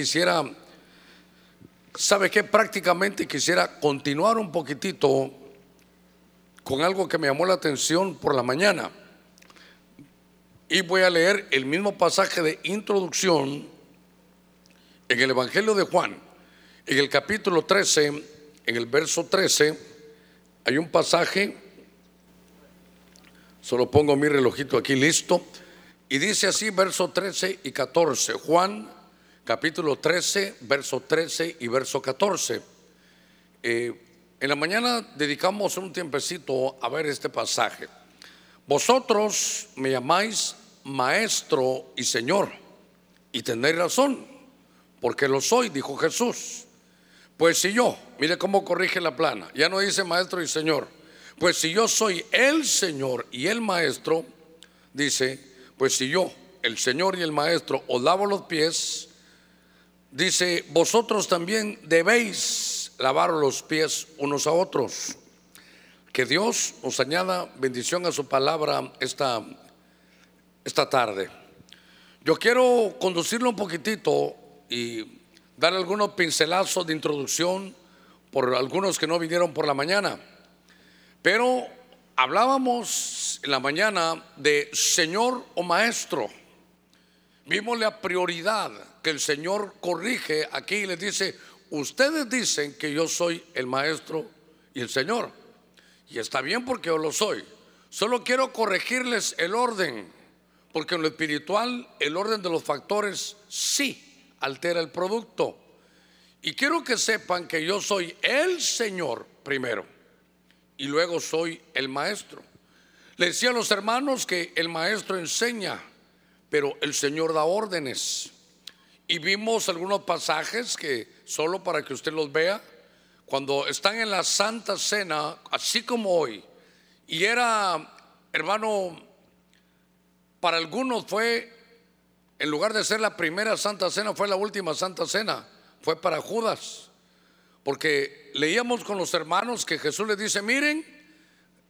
quisiera, ¿sabe qué? Prácticamente quisiera continuar un poquitito con algo que me llamó la atención por la mañana. Y voy a leer el mismo pasaje de introducción en el Evangelio de Juan, en el capítulo 13, en el verso 13, hay un pasaje, solo pongo mi relojito aquí listo, y dice así verso 13 y 14, Juan capítulo 13, verso 13 y verso 14. Eh, en la mañana dedicamos un tiempecito a ver este pasaje. Vosotros me llamáis maestro y señor, y tenéis razón, porque lo soy, dijo Jesús. Pues si yo, mire cómo corrige la plana, ya no dice maestro y señor, pues si yo soy el señor y el maestro, dice, pues si yo, el señor y el maestro, os lavo los pies, dice, vosotros también debéis lavar los pies unos a otros. Que Dios nos añada bendición a su palabra esta esta tarde. Yo quiero conducirlo un poquitito y dar algunos pincelazos de introducción por algunos que no vinieron por la mañana. Pero hablábamos en la mañana de Señor o Maestro. Vimos la prioridad que el Señor corrige aquí y les dice, ustedes dicen que yo soy el Maestro y el Señor. Y está bien porque yo lo soy. Solo quiero corregirles el orden porque en lo espiritual el orden de los factores sí altera el producto. Y quiero que sepan que yo soy el Señor primero y luego soy el maestro. Le decía a los hermanos que el maestro enseña, pero el Señor da órdenes. Y vimos algunos pasajes que solo para que usted los vea, cuando están en la Santa Cena, así como hoy, y era, hermano, para algunos fue, en lugar de ser la primera Santa Cena, fue la última Santa Cena, fue para Judas. Porque leíamos con los hermanos que Jesús les dice, miren,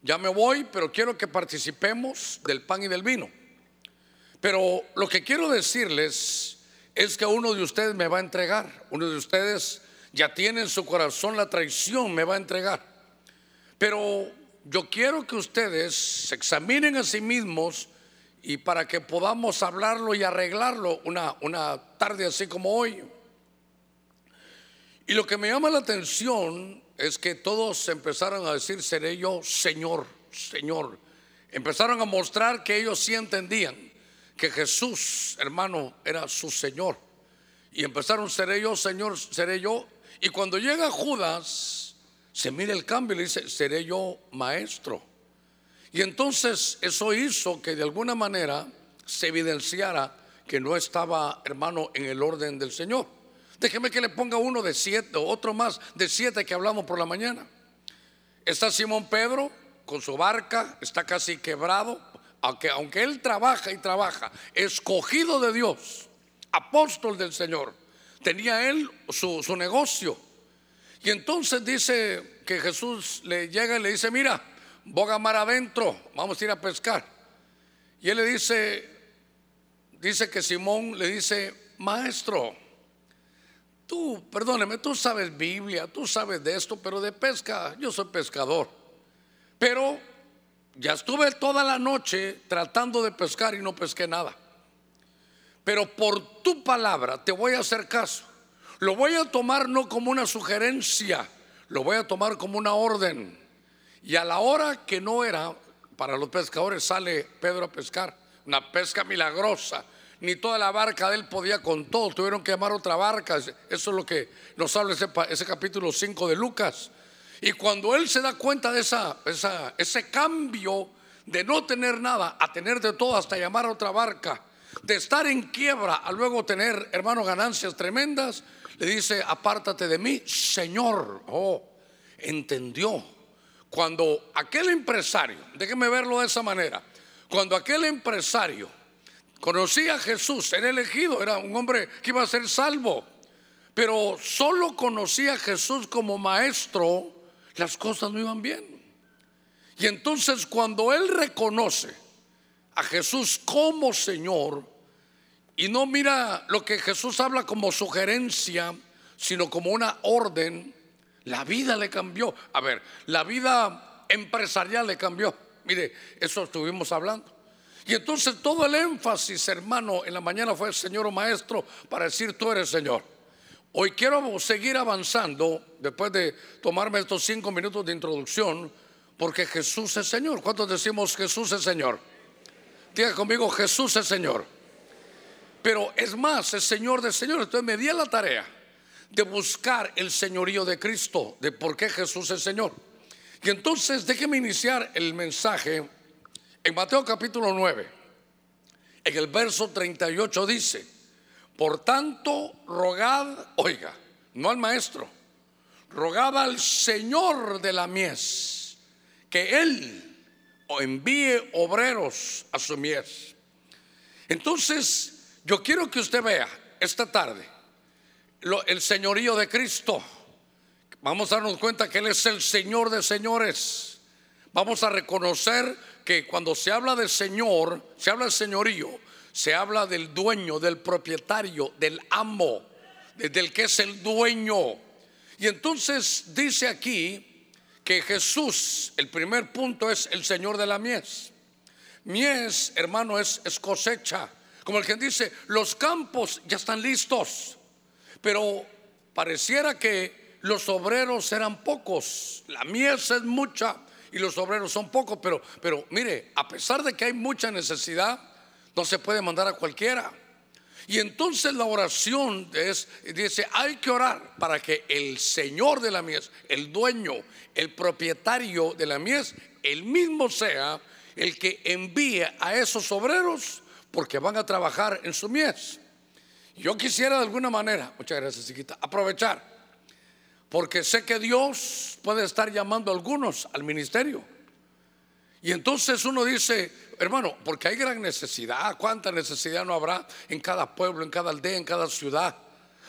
ya me voy, pero quiero que participemos del pan y del vino. Pero lo que quiero decirles es que uno de ustedes me va a entregar, uno de ustedes ya tiene en su corazón la traición, me va a entregar. Pero yo quiero que ustedes se examinen a sí mismos y para que podamos hablarlo y arreglarlo una, una tarde así como hoy. Y lo que me llama la atención es que todos empezaron a decir, seré yo Señor, Señor. Empezaron a mostrar que ellos sí entendían que Jesús, hermano, era su Señor. Y empezaron, seré yo, Señor, seré yo. Y cuando llega Judas, se mira el cambio y le dice, seré yo maestro. Y entonces eso hizo que de alguna manera se evidenciara que no estaba, hermano, en el orden del Señor. Déjeme que le ponga uno de siete, otro más de siete que hablamos por la mañana. Está Simón Pedro con su barca, está casi quebrado, aunque, aunque él trabaja y trabaja, escogido de Dios, apóstol del Señor, tenía él su, su negocio. Y entonces dice que Jesús le llega y le dice, mira, boga mar adentro, vamos a ir a pescar. Y él le dice, dice que Simón le dice, maestro, tú, perdóneme, tú sabes Biblia, tú sabes de esto, pero de pesca, yo soy pescador. Pero ya estuve toda la noche tratando de pescar y no pesqué nada. Pero por tu palabra te voy a hacer caso. Lo voy a tomar no como una sugerencia, lo voy a tomar como una orden. Y a la hora que no era, para los pescadores sale Pedro a pescar, una pesca milagrosa. Ni toda la barca de él podía con todo, tuvieron que llamar otra barca. Eso es lo que nos habla ese, ese capítulo 5 de Lucas. Y cuando él se da cuenta de esa, ese cambio de no tener nada a tener de todo hasta llamar a otra barca, de estar en quiebra a luego tener, hermano, ganancias tremendas, le dice, apártate de mí, Señor. Oh, entendió cuando aquel empresario, déjeme verlo de esa manera, cuando aquel empresario conocía a Jesús, era elegido, era un hombre que iba a ser salvo, pero solo conocía a Jesús como maestro, las cosas no iban bien. Y entonces cuando él reconoce a Jesús como Señor y no mira lo que Jesús habla como sugerencia, sino como una orden, la vida le cambió. A ver, la vida empresarial le cambió. Mire, eso estuvimos hablando. Y entonces todo el énfasis, hermano, en la mañana fue Señor o Maestro para decir tú eres Señor. Hoy quiero seguir avanzando después de tomarme estos cinco minutos de introducción, porque Jesús es Señor. ¿Cuántos decimos Jesús es Señor? Diga conmigo, Jesús es Señor. Pero es más, es Señor de Señor. Entonces me di la tarea de buscar el señorío de Cristo, de por qué Jesús es Señor. Y entonces déjeme iniciar el mensaje en Mateo capítulo 9. En el verso 38 dice, por tanto, rogad, oiga, no al maestro, rogad al Señor de la mies, que Él envíe obreros a su mies. Entonces, yo quiero que usted vea esta tarde el señorío de Cristo. Vamos a darnos cuenta que Él es el Señor de señores. Vamos a reconocer que cuando se habla del Señor, se habla del señorío, se habla del dueño, del propietario, del amo, del que es el dueño. Y entonces dice aquí que Jesús, el primer punto es el Señor de la mies. Mies, hermano, es, cosecha. Como el que dice, los campos ya están listos. Pero pareciera que los obreros eran pocos. La mies es mucha y los obreros son pocos. Pero, pero mire, a pesar de que hay mucha necesidad, no se puede mandar a cualquiera. Y entonces la oración es, dice, hay que orar para que el Señor de la mies, el dueño, el propietario de la mies, el mismo sea el que envíe a esos obreros porque van a trabajar en su mies. Yo quisiera de alguna manera, muchas gracias, chiquita, aprovechar, porque sé que Dios puede estar llamando a algunos al ministerio. Y entonces uno dice, hermano, porque hay gran necesidad, ¿cuánta necesidad no habrá en cada pueblo, en cada aldea, en cada ciudad?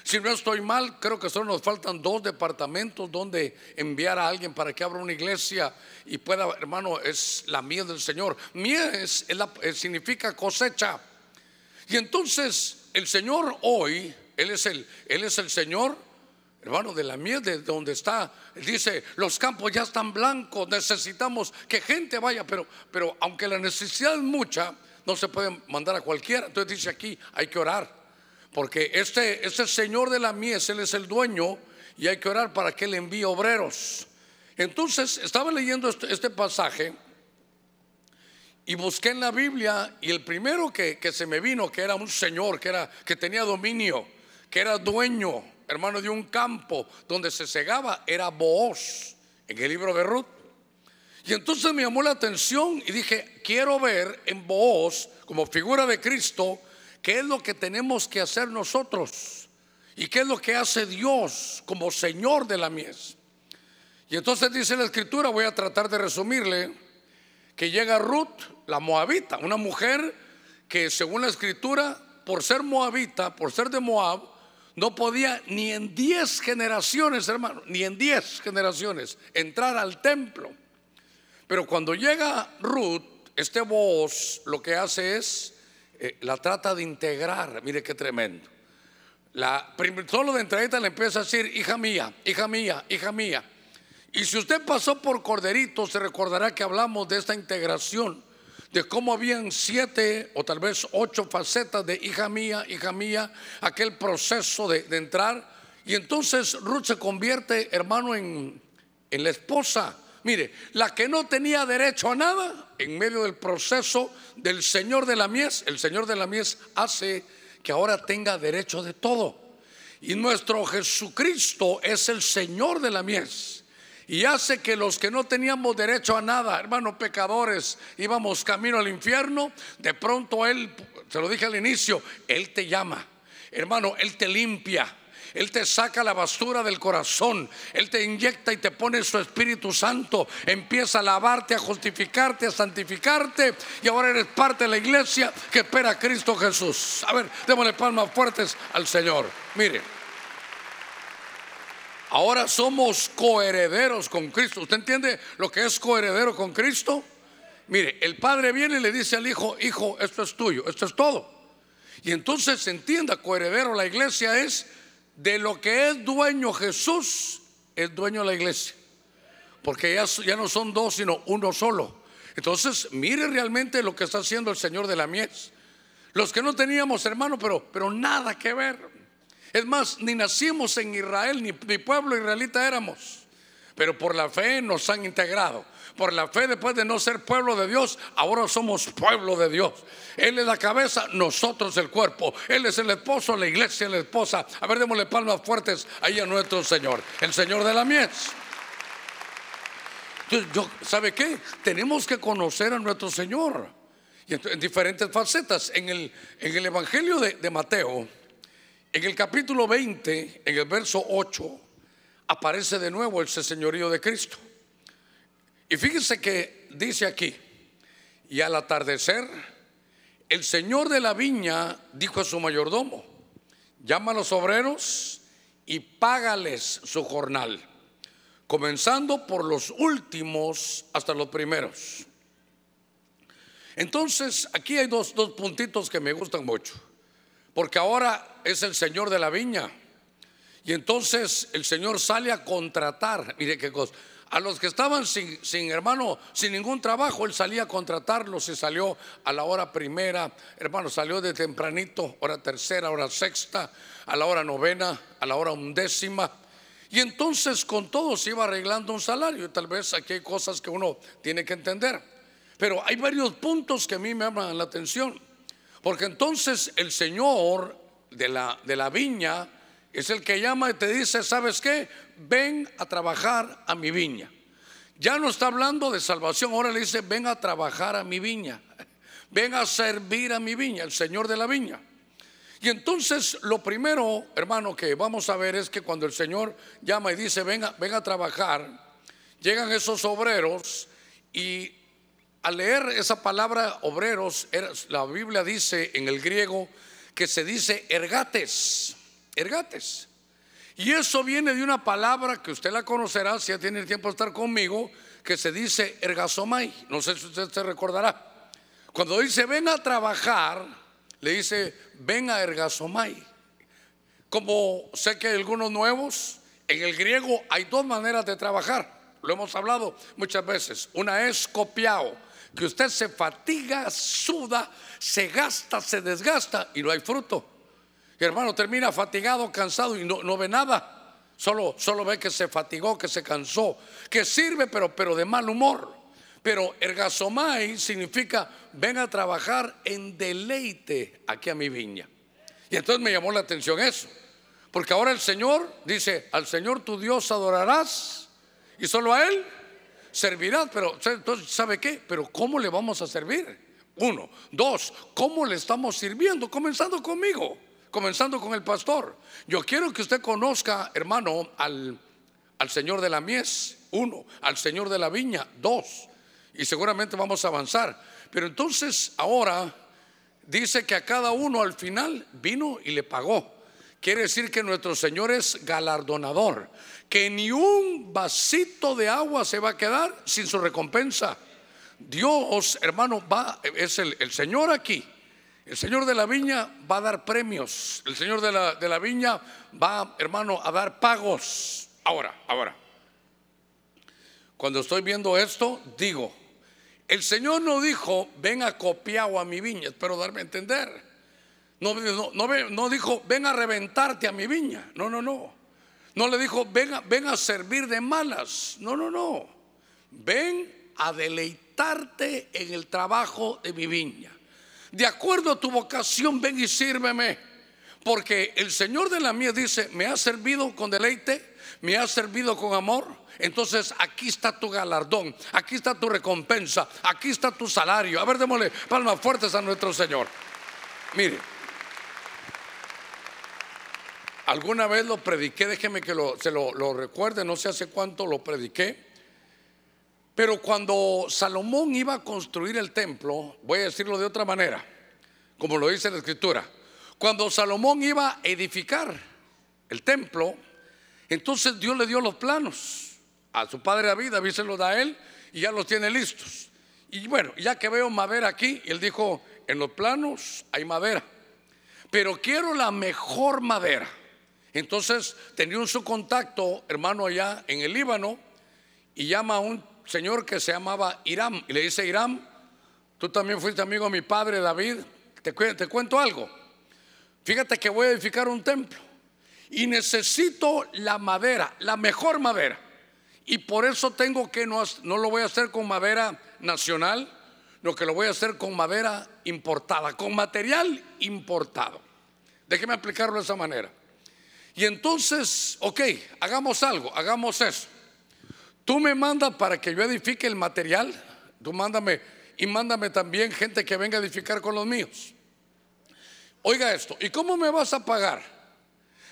Si no estoy mal, creo que solo nos faltan dos departamentos donde enviar a alguien para que abra una iglesia y pueda, hermano, es la mía del Señor. Mies significa cosecha. Y entonces el Señor hoy, Él es el, Él es el Señor, hermano, de la miel de donde está. Dice, los campos ya están blancos, necesitamos que gente vaya, pero, pero aunque la necesidad es mucha, no se puede mandar a cualquiera. Entonces dice aquí, hay que orar, porque este, este Señor de la mies, Él es el dueño y hay que orar para que Él envíe obreros. Entonces, estaba leyendo este, este pasaje y busqué en la Biblia y el primero que, se me vino, que era un señor, que, era, que tenía dominio, que era dueño, hermano de un campo donde se cegaba, era Booz, en el libro de Ruth. Y entonces me llamó la atención y dije, quiero ver en Booz, como figura de Cristo, qué es lo que tenemos que hacer nosotros y qué es lo que hace Dios como Señor de la mies. Y entonces dice la escritura, voy a tratar de resumirle, que llega Ruth, la moabita, una mujer que según la escritura, por ser moabita, por ser de Moab, no podía ni en diez generaciones, hermano, ni en diez generaciones entrar al templo. Pero cuando llega Ruth, este voz lo que hace es, eh, la trata de integrar, mire qué tremendo. La, solo de entradita le empieza a decir, hija mía, hija mía, hija mía. Y si usted pasó por Corderito, se recordará que hablamos de esta integración, de cómo habían siete o tal vez ocho facetas de hija mía, hija mía, aquel proceso de, entrar. Y entonces Ruth se convierte, hermano, en, en la esposa. Mire, la que no tenía derecho a nada, en medio del proceso del Señor de la mies, el Señor de la mies hace que ahora tenga derecho de todo. Y nuestro Jesucristo es el Señor de la mies y hace que los que no teníamos derecho a nada, hermanos pecadores, íbamos camino al infierno, de pronto Él, se lo dije al inicio, Él te llama, hermano, Él te limpia. Él te saca la basura del corazón. Él te inyecta y te pone su Espíritu Santo. Empieza a lavarte, a justificarte, a santificarte. Y ahora eres parte de la iglesia que espera a Cristo Jesús. A ver, démosle palmas fuertes al Señor. Mire. Ahora somos coherederos con Cristo. ¿Usted entiende lo que es coheredero con Cristo? Mire, el padre viene y le dice al hijo, hijo, esto es tuyo, esto es todo. Y entonces entienda, coheredero, la iglesia es de lo que es dueño Jesús, es dueño la iglesia. Porque ya, ya no son dos, sino uno solo. Entonces, mire realmente lo que está haciendo el Señor de la mies. Los que no teníamos hermano, pero, pero nada que ver. Es más, ni nacimos en Israel, ni, pueblo israelita éramos. Pero por la fe nos han integrado. Por la fe, después de no ser pueblo de Dios, ahora somos pueblo de Dios. Él es la cabeza, nosotros el cuerpo. Él es el esposo, la iglesia la esposa. A ver, démosle palmas fuertes ahí a nuestro Señor, el Señor de la mies. Entonces, yo, ¿sabe qué? Tenemos que conocer a nuestro Señor. Y en diferentes facetas. En el, en el Evangelio de, de Mateo, en el capítulo 20, en el verso 8, aparece de nuevo ese señorío de Cristo. Y fíjense que dice aquí, y al atardecer, el señor de la viña dijo a su mayordomo, llama a los obreros y págales su jornal, comenzando por los últimos hasta los primeros. Entonces, aquí hay dos, dos puntitos que me gustan mucho, porque ahora es el señor de la viña. Y entonces el Señor sale a contratar, mire qué cosa, a los que estaban sin, sin, hermano, sin ningún trabajo, él salía a contratarlos y salió a la hora primera, hermano, salió de tempranito, hora tercera, hora sexta, a la hora novena, a la hora undécima. Y entonces con todo se iba arreglando un salario. Y tal vez aquí hay cosas que uno tiene que entender. Pero hay varios puntos que a mí me llaman la atención. Porque entonces el Señor de la, de la viña es el que llama y te dice, ¿sabes qué? Ven a trabajar a mi viña. Ya no está hablando de salvación, ahora le dice, ven a trabajar a mi viña. Ven a servir a mi viña, el Señor de la viña. Y entonces lo primero, hermano, que vamos a ver es que cuando el Señor llama y dice, venga, ven a trabajar, llegan esos obreros y al leer esa palabra obreros, la Biblia dice en el griego que se dice ergates ergates. Y eso viene de una palabra que usted la conocerá si ya tiene el tiempo de estar conmigo, que se dice ergasomai. No sé si usted se recordará. Cuando dice ven a trabajar, le dice ven a ergasomai. Como sé que hay algunos nuevos, en el griego hay dos maneras de trabajar. Lo hemos hablado muchas veces. Una es copiado, que usted se fatiga, suda, se gasta, se desgasta y no hay fruto hermano termina fatigado, cansado y no, ve nada. Solo, solo ve que se fatigó, que se cansó, que sirve, pero, pero de mal humor. Pero ergasomai significa ven a trabajar en deleite aquí a mi viña. Y entonces me llamó la atención eso. Porque ahora el Señor dice, al Señor tu Dios adorarás y solo a Él servirás. Pero entonces, ¿sabe qué? Pero ¿cómo le vamos a servir? Uno. Dos, ¿cómo le estamos sirviendo? Comenzando conmigo comenzando con el pastor. Yo quiero que usted conozca, hermano, al, al Señor de la mies, uno, al Señor de la viña, dos, y seguramente vamos a avanzar. Pero entonces ahora dice que a cada uno al final vino y le pagó. Quiere decir que nuestro Señor es galardonador, que ni un vasito de agua se va a quedar sin su recompensa. Dios, hermano, va, es el, Señor aquí el Señor de la viña va a dar premios. El Señor de la, de la viña va, hermano, a dar pagos. Ahora, ahora. Cuando estoy viendo esto, digo, el Señor no dijo, ven a copiar a mi viña, espero darme a entender. No, no, no, dijo, ven a reventarte a mi viña. No, no, no. No le dijo, ven a, ven a servir de malas. No, no, no. Ven a deleitarte en el trabajo de mi viña de acuerdo a tu vocación, ven y sírveme. Porque el Señor de la mía dice, me ha servido con deleite, me ha servido con amor. Entonces aquí está tu galardón, aquí está tu recompensa, aquí está tu salario. A ver, démosle palmas fuertes a nuestro Señor. Mire, alguna vez lo prediqué, déjeme que lo, se lo, lo recuerde, no sé hace cuánto lo prediqué. Pero cuando Salomón iba a construir el templo, voy a decirlo de otra manera, como lo dice la escritura, cuando Salomón iba a edificar el templo, entonces Dios le dio los planos a su padre David, David se los da a él y ya los tiene listos. Y bueno, ya que veo madera aquí, él dijo, en los planos hay madera. pero quiero la mejor madera. Entonces tenía un su contacto, hermano, allá en el Líbano, y llama a un señor que se llamaba Irán, y le dice, Irán, tú también fuiste amigo de mi padre David, te, te cuento algo. Fíjate que voy a edificar un templo y necesito la madera, la mejor madera. Y por eso tengo que no, no lo voy a hacer con madera nacional, lo que lo voy a hacer con madera importada, con material importado. Déjeme explicarlo de esa manera. Y entonces, ok, hagamos algo, hagamos eso. Tú me mandas para que yo edifique el material, tú mándame y mándame también gente que venga a edificar con los míos. Oiga esto, ¿y cómo me vas a pagar?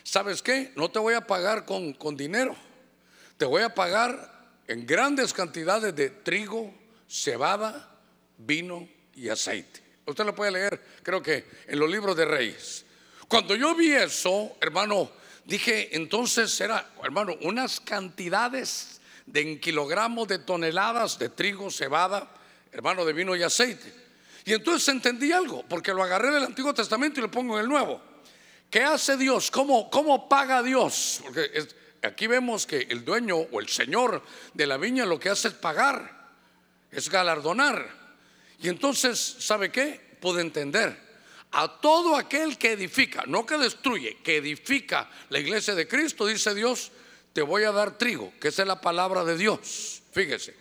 ¿Sabes qué? No te voy a pagar con, con dinero, te voy a pagar en grandes cantidades de trigo, cebada, vino y aceite. Usted lo puede leer, creo que en los libros de Reyes. Cuando yo vi eso, hermano, dije, entonces era, hermano, unas cantidades de en kilogramos de toneladas de trigo, cebada, hermano, de vino y aceite. Y entonces entendí algo, porque lo agarré del Antiguo Testamento y lo pongo en el Nuevo. ¿Qué hace Dios? ¿Cómo, cómo paga Dios? Porque aquí vemos que el dueño o el señor de la viña lo que hace es pagar, es galardonar. Y entonces, ¿sabe qué? Pude entender. A todo aquel que edifica, no que destruye, que edifica la iglesia de Cristo, dice Dios, te voy a dar trigo, que esa es la palabra de Dios. Fíjese,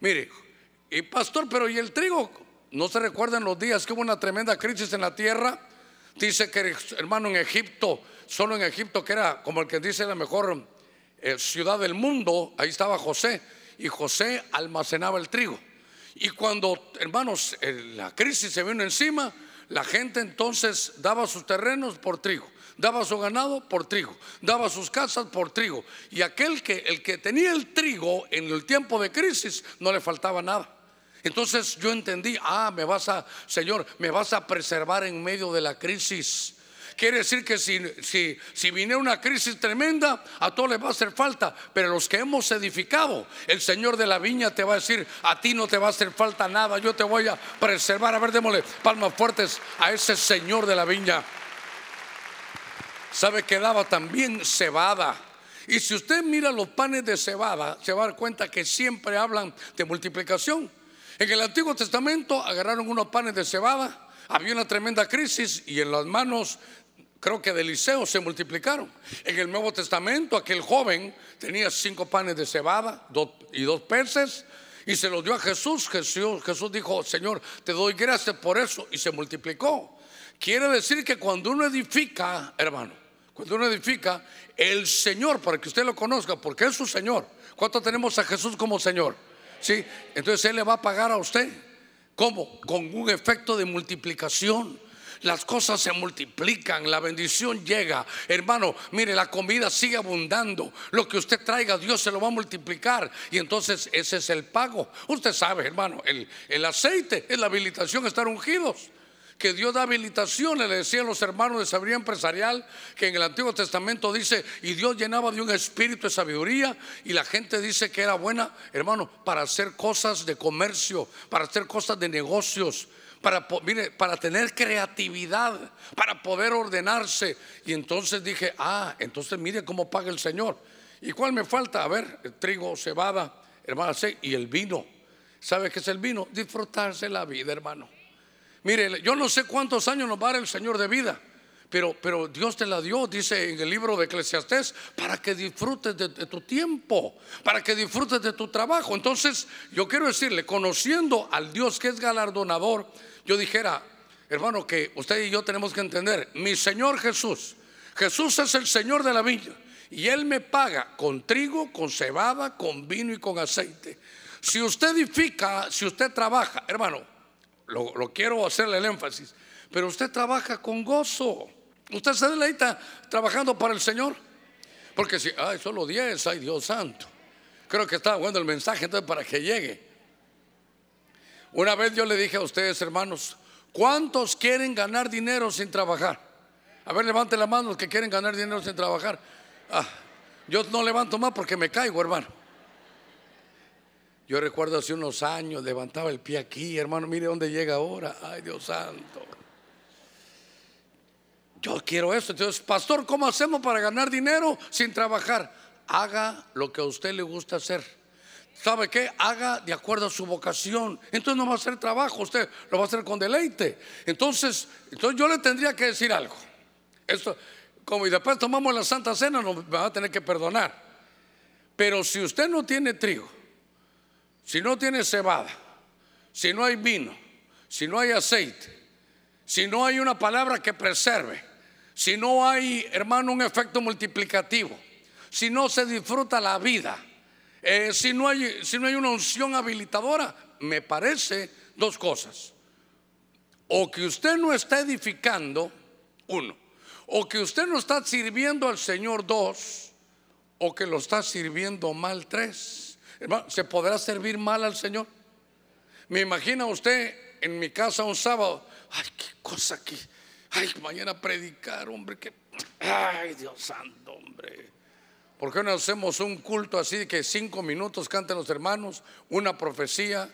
mire, y pastor, pero ¿y el trigo? ¿No se recuerdan los días que hubo una tremenda crisis en la tierra? Dice que, hermano, en Egipto, solo en Egipto, que era como el que dice la mejor eh, ciudad del mundo, ahí estaba José, y José almacenaba el trigo. Y cuando, hermanos, la crisis se vino encima, la gente entonces daba sus terrenos por trigo, daba su ganado por trigo, daba sus casas por trigo. Y aquel que, el que tenía el trigo en el tiempo de crisis, no le faltaba nada. Entonces yo entendí, ah, me vas a, Señor, me vas a preservar en medio de la crisis. Quiere decir que si, si, si viniera una crisis tremenda, a todos les va a hacer falta. Pero los que hemos edificado, el Señor de la viña te va a decir, a ti no te va a hacer falta nada, yo te voy a preservar. A ver, démosle palmas fuertes a ese Señor de la viña. ¿Sabe que daba también cebada? Y si usted mira los panes de cebada, se va a dar cuenta que siempre hablan de multiplicación. En el Antiguo Testamento agarraron unos panes de cebada, había una tremenda crisis y en las manos creo que de Eliseo se multiplicaron. En el Nuevo Testamento aquel joven tenía cinco panes de cebada y dos peces y se los dio a Jesús. Jesús. Jesús dijo, Señor, te doy gracias por eso y se multiplicó. Quiere decir que cuando uno edifica, hermano, cuando uno edifica, el Señor, para que usted lo conozca, porque es su Señor. ¿Cuánto tenemos a Jesús como Señor? Sí, entonces Él le va a pagar a usted. ¿Cómo? Con un efecto de multiplicación las cosas se multiplican, la bendición llega. Hermano, mire, la comida sigue abundando. Lo que usted traiga, Dios se lo va a multiplicar. Y entonces ese es el pago. Usted sabe, hermano, el, el aceite es la habilitación estar ungidos que Dios da habilitación, le decían los hermanos de sabiduría empresarial, que en el Antiguo Testamento dice, y Dios llenaba de un espíritu de sabiduría, y la gente dice que era buena, hermano, para hacer cosas de comercio, para hacer cosas de negocios, para, mire, para tener creatividad, para poder ordenarse. Y entonces dije, ah, entonces mire cómo paga el Señor. ¿Y cuál me falta? A ver, trigo, cebada, hermano, y el vino. ¿Sabe qué es el vino? Disfrutarse la vida, hermano. Mire, yo no sé cuántos años nos va a dar el Señor de vida. Pero, pero, Dios te la dio, dice en el libro de Eclesiastés, para que disfrutes de, tu tiempo, para que disfrutes de tu trabajo. Entonces, yo quiero decirle, conociendo al Dios que es galardonador, yo dijera, hermano, que usted y yo tenemos que entender, mi Señor Jesús, Jesús es el Señor de la viña y Él me paga con trigo, con cebada, con vino y con aceite. Si usted edifica, si usted trabaja, hermano, lo, quiero hacerle el énfasis, pero usted trabaja con gozo. Usted se deleita trabajando para el Señor. Porque si, ay, solo 10, ay Dios santo. Creo que está bueno el mensaje entonces para que llegue. Una vez yo le dije a ustedes, hermanos, ¿cuántos quieren ganar dinero sin trabajar? A ver, levante la mano los que quieren ganar dinero sin trabajar. Ah, yo no levanto más porque me caigo, hermano. Yo recuerdo hace unos años, levantaba el pie aquí, hermano, mire dónde llega ahora. Ay, Dios santo. yo quiero esto. Entonces, pastor, ¿cómo hacemos para ganar dinero sin trabajar? Haga lo que a usted le gusta hacer. ¿Sabe qué? Haga de acuerdo a su vocación. Entonces no va a hacer trabajo, usted lo va a hacer con deleite. Entonces, entonces yo le tendría que decir algo. Esto, como y después tomamos la Santa Cena, nos va a tener que perdonar. Pero si usted no tiene trigo, si no tiene cebada, si no hay vino, si no hay aceite, si no hay una palabra que preserve, si no hay, hermano, un efecto multiplicativo, si no se disfruta la vida, eh, si, no hay, si no hay una unción habilitadora, me parece dos cosas. O que usted no está edificando, uno, o que usted no está sirviendo al Señor, dos, o que lo está sirviendo mal, tres. Hermano, ¿se podrá servir mal al Señor? Me imagina usted en mi casa un sábado, ay, qué cosa aquí, ay, mañana predicar, hombre, que, ay, Dios santo, hombre. ¿Por qué no hacemos un culto así de que cinco minutos canten los hermanos, una profecía,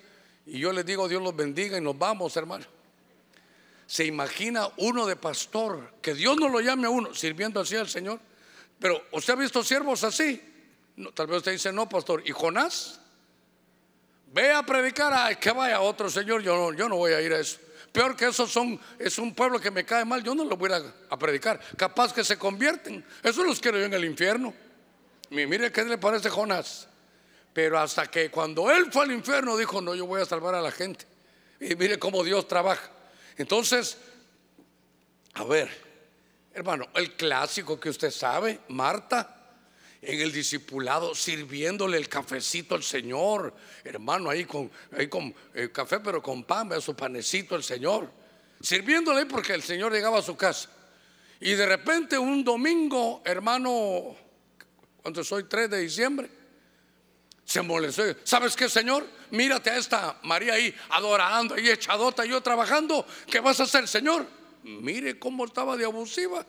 y yo les digo Dios los bendiga y nos vamos, hermano? ¿Se imagina uno de pastor que Dios no lo llame a uno sirviendo así al Señor? Pero ¿usted ha visto siervos así? Tal vez usted dice, no, pastor. ¿Y Jonás? Ve a predicar, ay, que vaya otro Señor, yo no, yo no voy a ir a eso. Peor que eso son, es un pueblo que me cae mal, yo no lo voy a, a predicar. Capaz que se convierten. Eso los quiero yo en el infierno. Mire qué le parece Jonás. Pero hasta que cuando él fue al infierno dijo, no, yo voy a salvar a la gente. Y mire cómo Dios trabaja. Entonces, a ver, hermano, el clásico que usted sabe, Marta, en el discipulado, sirviéndole el cafecito al Señor, hermano, ahí con, ahí con eh, café, pero con pan, su panecito al Señor, sirviéndole porque el Señor llegaba a su casa. Y de repente un domingo, hermano, cuando soy 3 de diciembre, se molestó. ¿Sabes qué, Señor? Mírate a esta María ahí adorando, ahí echadota, yo trabajando. ¿Qué vas a hacer, Señor? Mire cómo estaba de abusiva.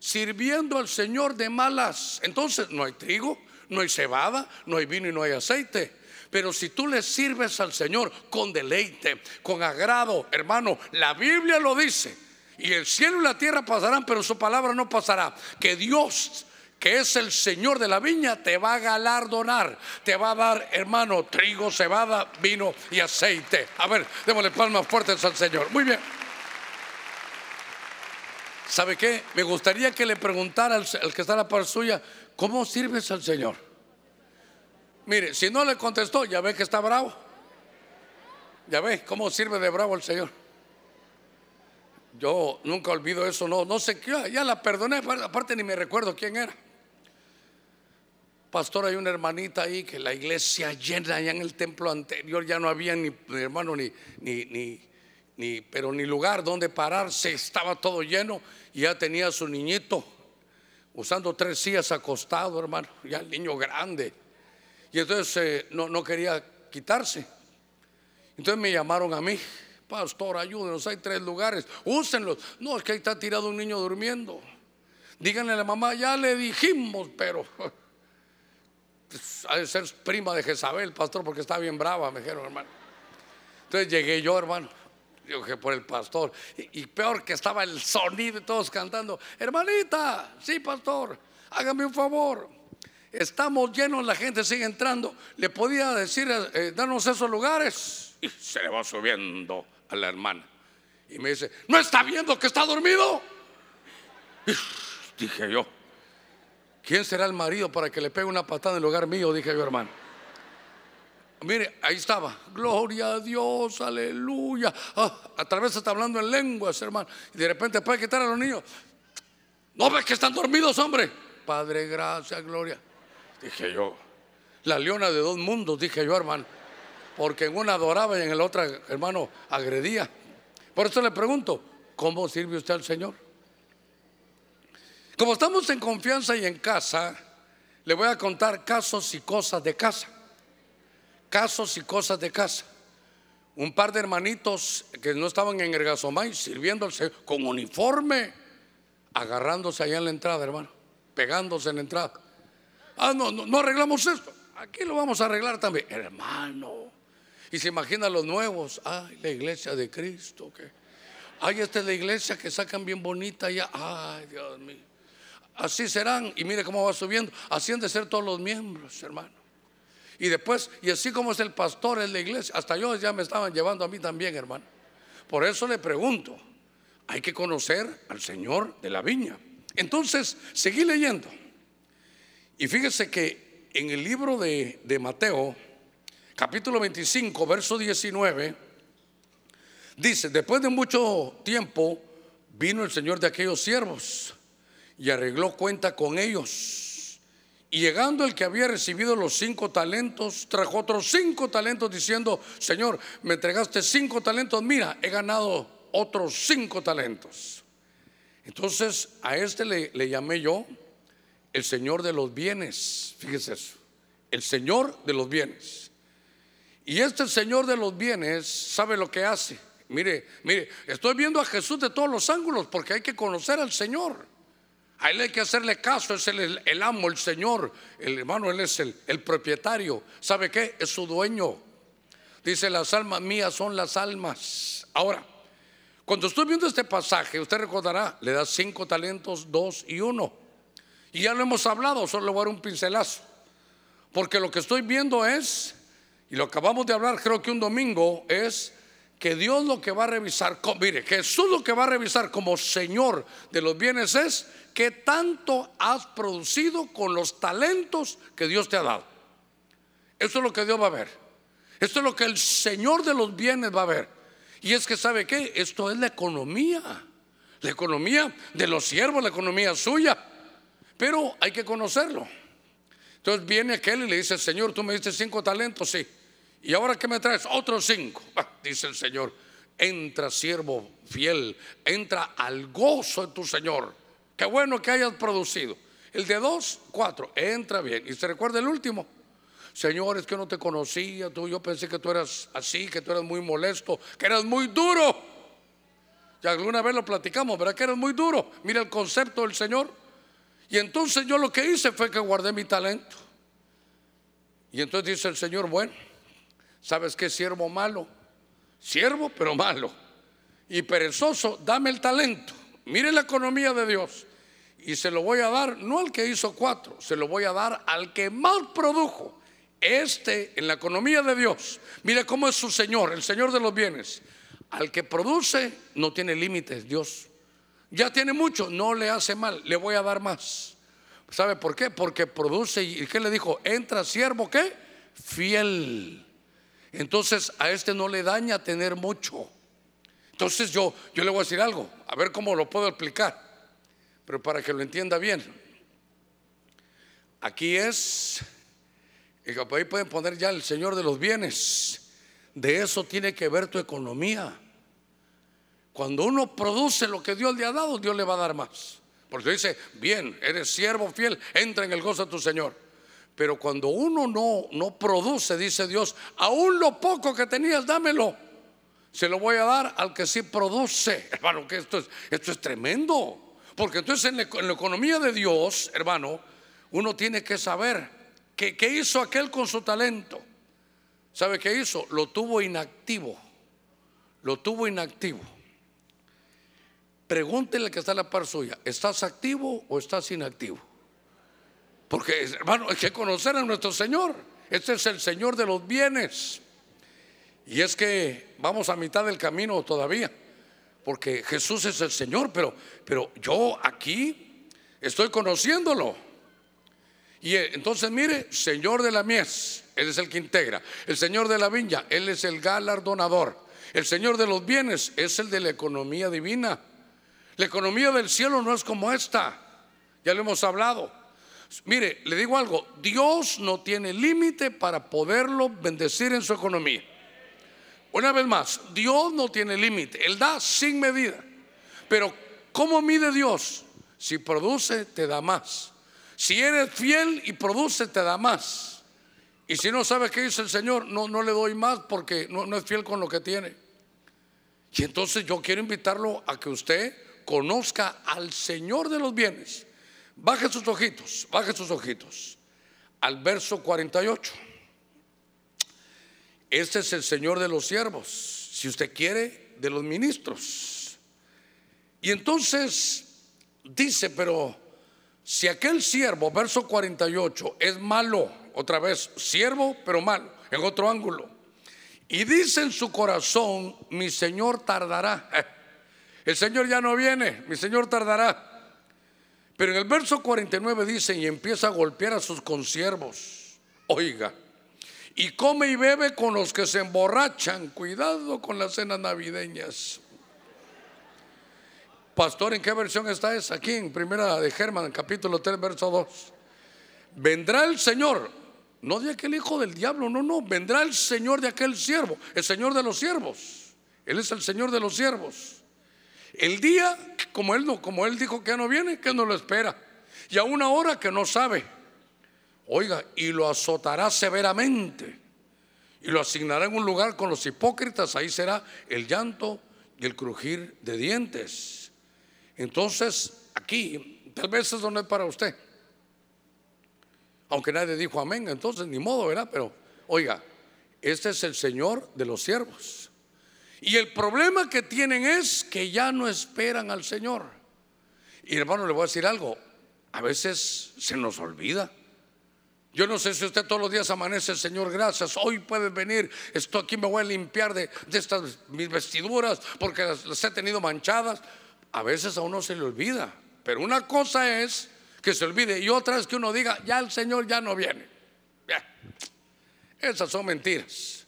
Sirviendo al Señor de malas. Entonces no hay trigo, no hay cebada, no hay vino y no hay aceite. Pero si tú le sirves al Señor con deleite, con agrado, hermano, la Biblia lo dice. Y el cielo y la tierra pasarán, pero su palabra no pasará. Que Dios que es el Señor de la viña, te va a galardonar, te va a dar, hermano, trigo, cebada, vino y aceite. A ver, démosle palmas fuertes al Señor. Muy bien. ¿Sabe qué? Me gustaría que le preguntara al, que está a la par suya, ¿cómo sirves al Señor? Mire, si no le contestó, ya ve que está bravo. Ya ve cómo sirve de bravo el Señor. Yo nunca olvido eso, no, no sé qué, ya la perdoné, aparte ni me recuerdo quién era. Pastor, hay una hermanita ahí que la iglesia llena allá en el templo anterior, ya no había ni, hermano ni, ni, ni, pero ni lugar donde pararse, estaba todo lleno y ya tenía su niñito usando tres sillas acostado, hermano, ya el niño grande. Y entonces eh, no, no quería quitarse. Entonces me llamaron a mí, pastor, ayúdenos, hay tres lugares, úsenlos. No, es que ahí está tirado un niño durmiendo. Díganle a la mamá, ya le dijimos, pero ha de ser prima de Jezabel, pastor, porque está bien brava, me dijeron, hermano. Entonces llegué yo, hermano. Yo que por el pastor. Y, peor que estaba el sonido y todos cantando. Hermanita, sí, pastor, hágame un favor. Estamos llenos, la gente sigue entrando. Le podía decir, eh, darnos esos lugares. Y se le va subiendo a la hermana. Y me dice, ¿no está viendo que está dormido? dije yo, ¿Quién será el marido para que le pegue una patada en el lugar mío? Dije yo, hermano. Mire, ahí estaba. Gloria a Dios, aleluya. Ah, a través está hablando en lenguas, hermano. Y de repente puede quitar a los niños. ¿No ves que están dormidos, hombre? Padre, gracias, gloria. Dije yo. La leona de dos mundos, dije yo, hermano. Porque en una adoraba y en el otro, hermano, agredía. Por eso le pregunto, ¿cómo sirve usted al Señor? Como estamos en confianza y en casa, le voy a contar casos y cosas de casa. Casos y cosas de casa. Un par de hermanitos que no estaban en Ergasomay sirviéndose con uniforme, agarrándose allá en la entrada, hermano, pegándose en la entrada. Ah, no, no, no arreglamos esto. Aquí lo vamos a arreglar también, hermano. Y se imagina los nuevos, ay, la iglesia de Cristo, que Ay, esta es la iglesia que sacan bien bonita ya. Ay, Dios mío. Así serán. Y mire cómo va subiendo. Así han de ser todos los miembros, hermano. Y después, y así como es el pastor en la iglesia, hasta yo ya me estaban llevando a mí también, hermano. Por eso le pregunto, hay que conocer al Señor de la viña. Entonces, seguí leyendo. Y fíjese que en el libro de, de Mateo, capítulo 25, verso 19, dice, después de mucho tiempo vino el Señor de aquellos siervos y arregló cuenta con ellos. Y llegando el que había recibido los cinco talentos, trajo otros cinco talentos diciendo, Señor, me entregaste cinco talentos, mira, he ganado otros cinco talentos. Entonces a este le, llamé yo el Señor de los bienes, fíjese eso, el Señor de los bienes. Y este Señor de los bienes sabe lo que hace. Mire, mire, estoy viendo a Jesús de todos los ángulos porque hay que conocer al Señor. A él hay que hacerle caso, es el, amo, el Señor. El hermano, él es el, el propietario. ¿Sabe qué? Es su dueño. Dice, las almas mías son las almas. Ahora, cuando estoy viendo este pasaje, usted recordará, le da cinco talentos, dos y uno. Y ya lo hemos hablado, solo le voy a dar un pincelazo. Porque lo que estoy viendo es, y lo acabamos de hablar creo que un domingo, es que Dios lo que va a revisar, mire, Jesús lo que va a revisar como Señor de los bienes es qué tanto has producido con los talentos que Dios te ha dado. Eso es lo que Dios va a ver. Esto es lo que el Señor de los bienes va a ver. Y es que sabe qué, esto es la economía, la economía de los siervos, la economía suya. Pero hay que conocerlo. Entonces viene aquel y le dice, Señor, tú me diste cinco talentos, sí. ¿Y ahora qué me traes? Otros cinco. Dice el Señor, entra siervo fiel, entra al gozo de tu Señor. Qué bueno que hayas producido. El de dos, cuatro, entra bien. Y se recuerda el último. Señor, es que no te conocía, tú, yo pensé que tú eras así, que tú eras muy molesto, que eras muy duro. Ya alguna vez lo platicamos, ¿verdad? Que eras muy duro. Mira el concepto del Señor. Y entonces yo lo que hice fue que guardé mi talento. Y entonces dice el Señor, bueno, ¿Sabes qué siervo malo? Siervo, pero malo. Y perezoso, dame el talento. Mire la economía de Dios. Y se lo voy a dar, no al que hizo cuatro, se lo voy a dar al que más produjo. Este, en la economía de Dios, mire cómo es su Señor, el Señor de los bienes. Al que produce, no tiene límites, Dios. Ya tiene mucho, no le hace mal, le voy a dar más. ¿Sabe por qué? Porque produce, ¿y qué le dijo? Entra siervo, ¿qué? Fiel. Entonces a este no le daña tener mucho. Entonces yo, yo le voy a decir algo, a ver cómo lo puedo explicar, pero para que lo entienda bien. Aquí es, ahí pueden poner ya el Señor de los bienes. De eso tiene que ver tu economía. Cuando uno produce lo que Dios le ha dado, Dios le va a dar más. Porque dice, bien, eres siervo fiel, entra en el gozo de tu Señor. Pero cuando uno no, no produce, dice Dios, aún lo poco que tenías, dámelo. Se lo voy a dar al que sí produce. Hermano, que esto es, esto es tremendo. Porque entonces en la, en la economía de Dios, hermano, uno tiene que saber qué hizo aquel con su talento. ¿Sabe qué hizo? Lo tuvo inactivo. Lo tuvo inactivo. Pregúntele que está en la par suya, ¿estás activo o estás inactivo? Porque, hermano, hay que conocer a nuestro Señor. Este es el Señor de los bienes. Y es que vamos a mitad del camino todavía. Porque Jesús es el Señor, pero, pero yo aquí estoy conociéndolo. Y eh, entonces mire, Señor de la mies, Él es el que integra. El Señor de la viña, Él es el galardonador. El Señor de los bienes es el de la economía divina. La economía del cielo no es como esta. Ya lo hemos hablado. Mire, le digo algo, Dios no tiene límite para poderlo bendecir en su economía. Una vez más, Dios no tiene límite, Él da sin medida. Pero ¿cómo mide Dios? Si produce, te da más. Si eres fiel y produce, te da más. Y si no sabe qué dice el Señor, no, no le doy más porque no, no es fiel con lo que tiene. Y entonces yo quiero invitarlo a que usted conozca al Señor de los bienes Baje sus ojitos, baje sus ojitos al verso 48. Este es el Señor de los siervos, si usted quiere, de los ministros. Y entonces dice, pero si aquel siervo, verso 48, es malo, otra vez, siervo, pero malo, en otro ángulo. Y dice en su corazón, mi Señor tardará. El Señor ya no viene, mi Señor tardará. Pero en el verso 49 dice, y empieza a golpear a sus consiervos. Oiga, y come y bebe con los que se emborrachan. Cuidado con las cenas navideñas. Pastor, ¿en qué versión está esa? Aquí en primera de Germán, capítulo 3, verso 2. Vendrá el Señor, no de aquel hijo del diablo, no, no, vendrá el Señor de aquel siervo, el Señor de los siervos. Él es el Señor de los siervos. El día, como él, no, como él dijo que no viene, que no lo espera. Y a una hora que no sabe. Oiga, y lo azotará severamente. Y lo asignará en un lugar con los hipócritas. Ahí será el llanto y el crujir de dientes. Entonces, aquí, tal vez eso no es para usted. Aunque nadie dijo amén, entonces ni modo, ¿verdad? Pero, oiga, este es el Señor de los siervos. Y el problema que tienen es que ya no esperan al Señor. Y hermano, le voy a decir algo, a veces se nos olvida. Yo no sé si usted todos los días amanece, Señor, gracias. Hoy puedes venir. Esto aquí me voy a limpiar de, estas mis vestiduras porque las, he tenido manchadas. A veces a uno se le olvida. Pero una cosa es que se olvide y otra es que uno diga, ya el Señor ya no viene. Esas son mentiras.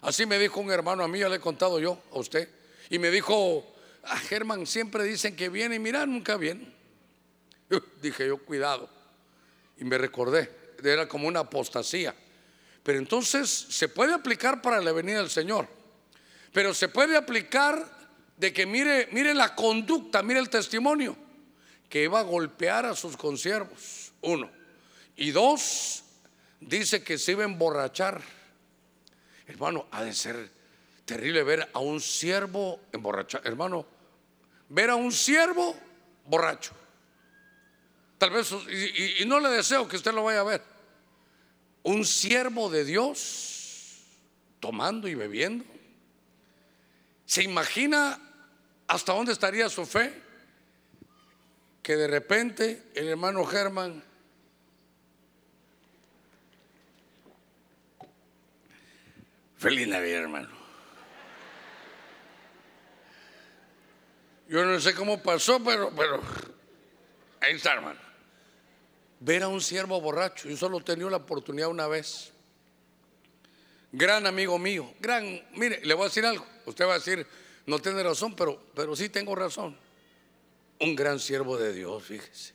Así me dijo un hermano a mí, ya le he contado yo a usted. Y me dijo, ah, Germán, siempre dicen que viene y mira, nunca viene. dije yo, cuidado. Y me recordé, era como una apostasía. Pero entonces se puede aplicar para la venida del Señor. Pero se puede aplicar de que mire, mire la conducta, mire el testimonio, que iba a golpear a sus consiervos. Uno. Y dos, dice que se iba a emborrachar. Hermano, ha de ser terrible ver a un siervo emborrachado. Hermano, ver a un siervo borracho. Tal vez, y, no le deseo que usted lo vaya a ver. Un siervo de Dios tomando y bebiendo. ¿Se imagina hasta dónde estaría su fe? Que de repente el hermano Germán Feliz Navidad, hermano. Yo no sé cómo pasó, pero, pero ahí está, hermano. Ver a un siervo borracho, yo solo he tenido la oportunidad una vez. Gran amigo mío, gran, mire, le voy a decir algo. Usted va a decir, no tiene razón, pero, pero sí tengo razón. Un gran siervo de Dios, fíjese.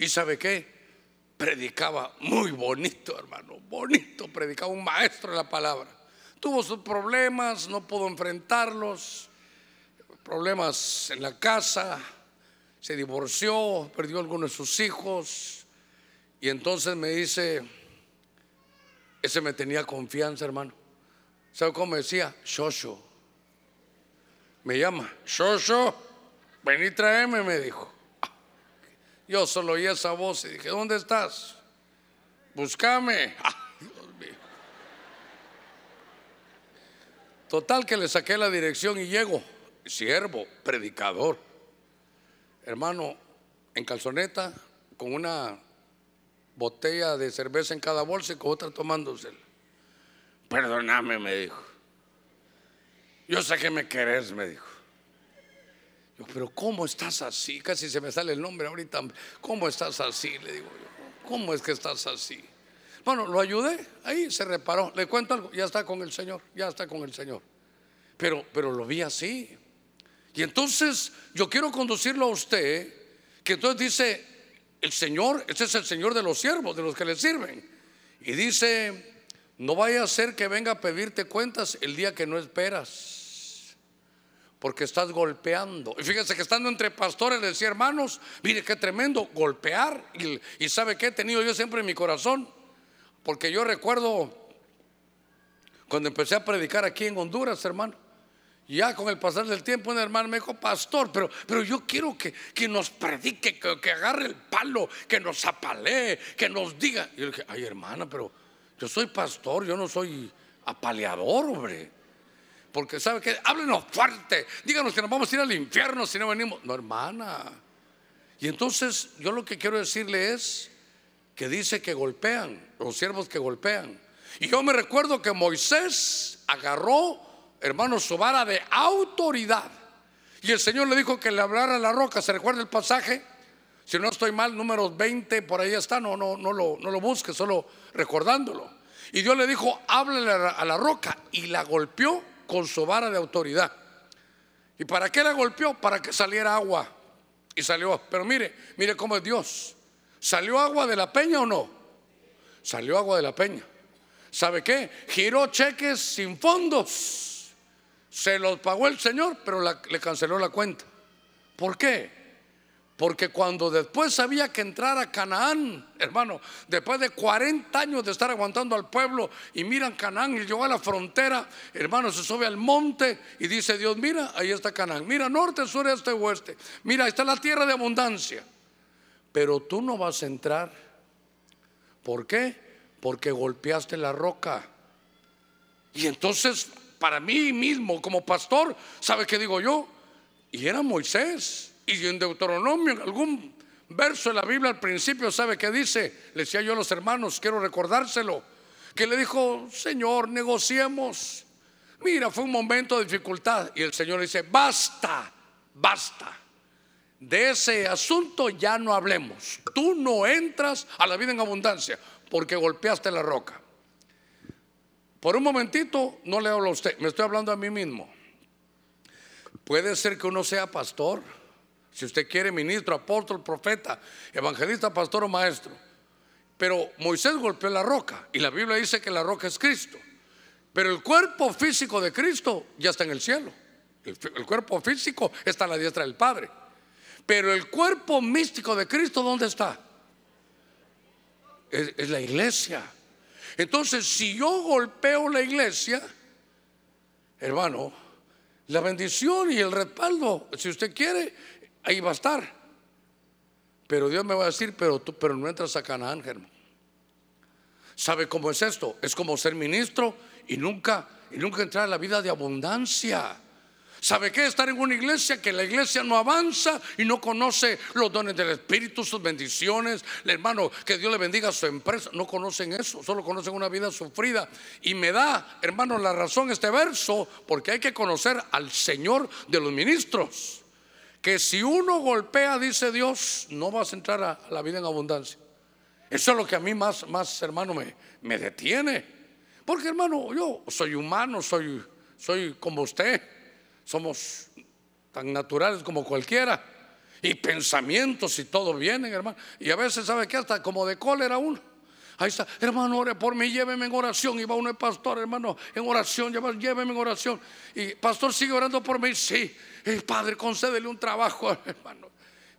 ¿Y sabe qué? Predicaba muy bonito, hermano, bonito, predicaba un maestro de la palabra tuvo sus problemas, no pudo enfrentarlos, problemas en la casa, se divorció, perdió algunos de sus hijos y entonces me dice, ese me tenía confianza, hermano. ¿Sabe cómo me decía? Shosho. Me llama, Shosho, ven y tráeme, me dijo. Yo solo oí esa voz y dije, ¿dónde estás? Búscame. Total que le saqué la dirección y llego, siervo, predicador, hermano, en calzoneta, con una botella de cerveza en cada bolsa y con otra tomándosela. Perdóname, me dijo. Yo sé que me querés, me dijo. Yo, pero ¿cómo estás así? Casi se me sale el nombre ahorita. ¿Cómo estás así? Le digo yo. ¿Cómo es que estás así? Bueno, lo ayudé, ahí se reparó. Le cuento algo, ya está con el Señor, ya está con el Señor. Pero, pero lo vi así. Y entonces yo quiero conducirlo a usted, que entonces dice, el Señor, este es el Señor de los siervos, de los que le sirven. Y dice, no vaya a ser que venga a pedirte cuentas el día que no esperas. Porque estás golpeando. Y fíjese que estando entre pastores le decía, hermanos, mire qué tremendo, golpear. Y, y sabe qué he tenido yo siempre en mi corazón porque yo recuerdo cuando empecé a predicar aquí en Honduras, hermano. Ya con el pasar del tiempo, un hermano me dijo, pastor, pero, pero yo quiero que, que nos predique, que, que, agarre el palo, que nos apalee, que nos diga. Y yo le dije, ay hermana, pero yo soy pastor, yo no soy apaleador, hombre. porque sabe que, háblenos fuerte, díganos que nos vamos a ir al infierno si no venimos. No, hermana. Y entonces yo lo que quiero decirle es que dice que golpean, los siervos que golpean. Y yo me recuerdo que Moisés agarró, hermano, su vara de autoridad. Y el Señor le dijo que le hablara a la roca. ¿Se recuerda el pasaje? Si no estoy mal, números 20, por ahí está, no, no, no, lo, no lo busque, solo recordándolo. Y Dios le dijo, háblele a la roca. Y la golpeó con su vara de autoridad. ¿Y para qué la golpeó? Para que saliera agua. Y salió. Pero mire, mire cómo es Dios. ¿Salió agua de la peña o no? Salió agua de la peña. ¿Sabe qué? Giró cheques sin fondos. Se los pagó el Señor, pero le canceló la cuenta. ¿Por qué? Porque cuando después había que entrar a Canaán, hermano, después de 40 años de estar aguantando al pueblo y miran Canaán y llegó a la frontera, hermano, se sube al monte y dice Dios, mira, ahí está Canaán, mira, norte, sur, este, oeste, mira, ahí está la tierra de abundancia. Pero tú no vas a entrar. ¿Por qué? Porque golpeaste la roca. Y entonces, para mí mismo, como pastor, ¿sabe qué digo yo? Y era Moisés. Y en Deuteronomio, en algún verso de la Biblia al principio, ¿sabe qué dice? Le decía yo a los hermanos, quiero recordárselo, que le dijo, Señor, negociemos. Mira, fue un momento de dificultad. Y el Señor dice, basta, basta. De ese asunto ya no hablemos. Tú no entras a la vida en abundancia porque golpeaste la roca. Por un momentito no le hablo a usted, me estoy hablando a mí mismo. Puede ser que uno sea pastor, si usted quiere, ministro, apóstol, profeta, evangelista, pastor o maestro. Pero Moisés golpeó la roca y la Biblia dice que la roca es Cristo. Pero el cuerpo físico de Cristo ya está en el cielo. El, cuerpo físico está a la diestra del Padre. Pero el cuerpo místico de Cristo, ¿dónde está? es la iglesia. Entonces, si yo golpeo la iglesia, hermano, la bendición y el respaldo, si usted quiere, ahí va a estar. Pero Dios me va a decir, pero tú, pero no entras a Canaán, hermano. ¿Sabe cómo es esto? Es como ser ministro y nunca, y nunca entrar a la vida de abundancia. ¿Sabe qué? Estar en una iglesia que la iglesia no avanza y no conoce los dones del Espíritu, sus bendiciones. Hermano, que Dios le bendiga a su empresa. No conocen eso, solo conocen una vida sufrida. Y me da, hermano, la razón este verso, porque hay que conocer al Señor de los ministros que si uno golpea, dice Dios, no vas a entrar a la vida en abundancia. Eso es lo que a mí más, más hermano, me, me detiene. Porque hermano, yo soy humano, soy, soy como usted. Somos tan naturales como cualquiera. Y pensamientos y todo vienen, hermano. Y a veces, ¿sabe qué? Hasta como de cólera uno. Ahí está, hermano, ore por mí, lléveme en oración. Y va uno el pastor, hermano, en oración, lléveme en oración. Y pastor sigue orando por mí, sí. El padre, concédele un trabajo, hermano.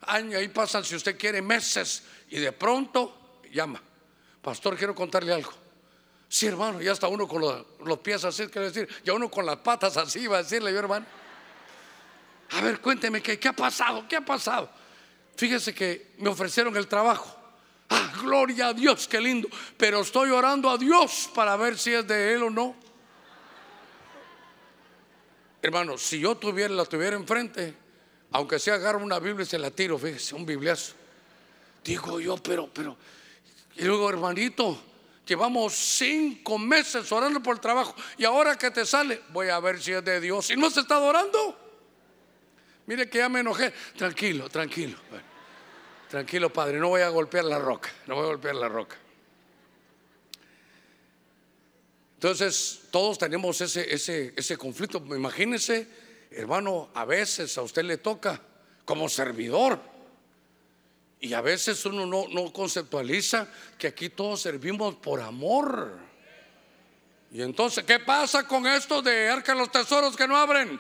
Años, ahí pasan, si usted quiere, meses. Y de pronto llama. Pastor, quiero contarle algo. Sí, hermano, ya está uno con los, pies así, quiero decir, ya uno con las patas así, va a decirle yo, hermano. A ver, cuénteme, ¿qué, ¿qué ha pasado? ¿Qué ha pasado? Fíjese que me ofrecieron el trabajo. Ah, gloria a Dios, qué lindo. Pero estoy orando a Dios para ver si es de Él o no. Hermano, si yo tuviera, la tuviera enfrente, aunque sea agarro una Biblia y se la tiro, fíjese, un bibliazo. Digo yo, pero, pero, y luego, hermanito, llevamos cinco meses orando por el trabajo y ahora que te sale, voy a ver si es de Dios. Y no se está orando. Mire que ya me enojé. Tranquilo, tranquilo. Tranquilo, padre, no voy a golpear la roca, no voy a golpear la roca. Entonces, todos tenemos ese, ese, ese conflicto. Imagínense, hermano, a veces a usted le toca como servidor. Y a veces uno no, conceptualiza que aquí todos servimos por amor. Y entonces, ¿qué pasa con esto de arca los tesoros que no abren?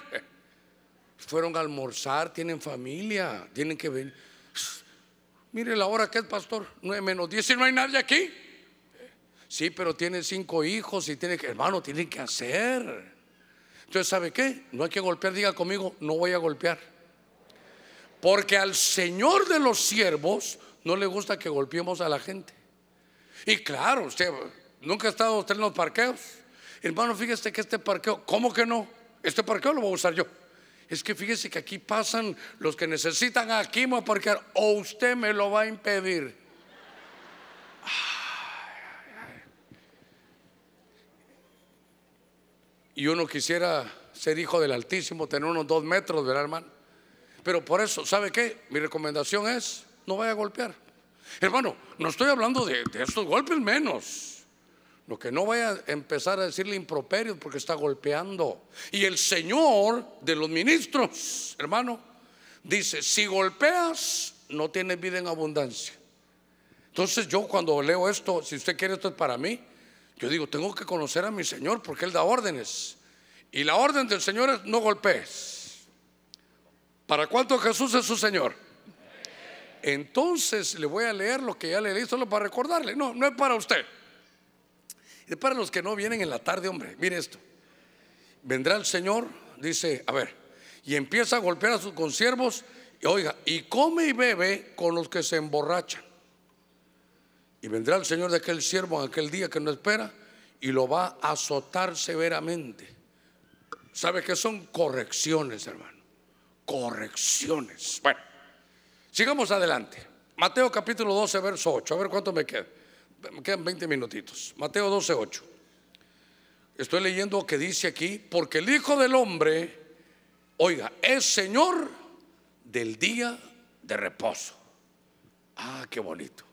Fueron a almorzar, tienen familia, tienen que venir. Mire la hora que es, pastor, 9 menos 10 y no hay nadie aquí. Sí, pero tiene cinco hijos y tiene que, hermano, tiene que hacer. Entonces, ¿sabe qué? No hay que golpear, diga conmigo, no voy a golpear. Porque al Señor de los siervos no le gusta que golpeemos a la gente. Y claro, usted nunca ha estado usted en los parqueos. Hermano, fíjese que este parqueo, ¿cómo que no? ¿Este parqueo lo voy a usar yo? Es que fíjese que aquí pasan los que necesitan aquí me parquear o usted me lo va a impedir. Y uno quisiera ser hijo del Altísimo, tener unos dos metros, ¿verdad, hermano? Pero por eso, ¿sabe qué? Mi recomendación es, no vaya a golpear. Hermano, no estoy hablando de, estos golpes menos. Lo que no vaya a empezar a decirle improperios porque está golpeando. Y el Señor de los ministros, hermano, dice, si golpeas, no tienes vida en abundancia. Entonces yo cuando leo esto, si usted quiere esto es para mí, yo digo, tengo que conocer a mi Señor porque Él da órdenes. Y la orden del Señor es no golpees. ¿Para cuánto Jesús es su Señor? Entonces le voy a leer lo que ya le leí solo para recordarle. No, no es para usted. Es para los que no vienen en la tarde, hombre. Mire esto. Vendrá el Señor, dice, a ver, y empieza a golpear a sus consiervos, y oiga, y come y bebe con los que se emborrachan. Y vendrá el Señor de aquel siervo en aquel día que no espera y lo va a azotar severamente. ¿Sabe que son correcciones, hermano? Correcciones. Bueno, sigamos adelante. Mateo capítulo 12, verso 8. A ver cuánto me queda. Me quedan 20 minutitos. Mateo 12, 8. Estoy leyendo que dice aquí, porque el Hijo del Hombre, oiga, es Señor del día de reposo. Ah, qué bonito.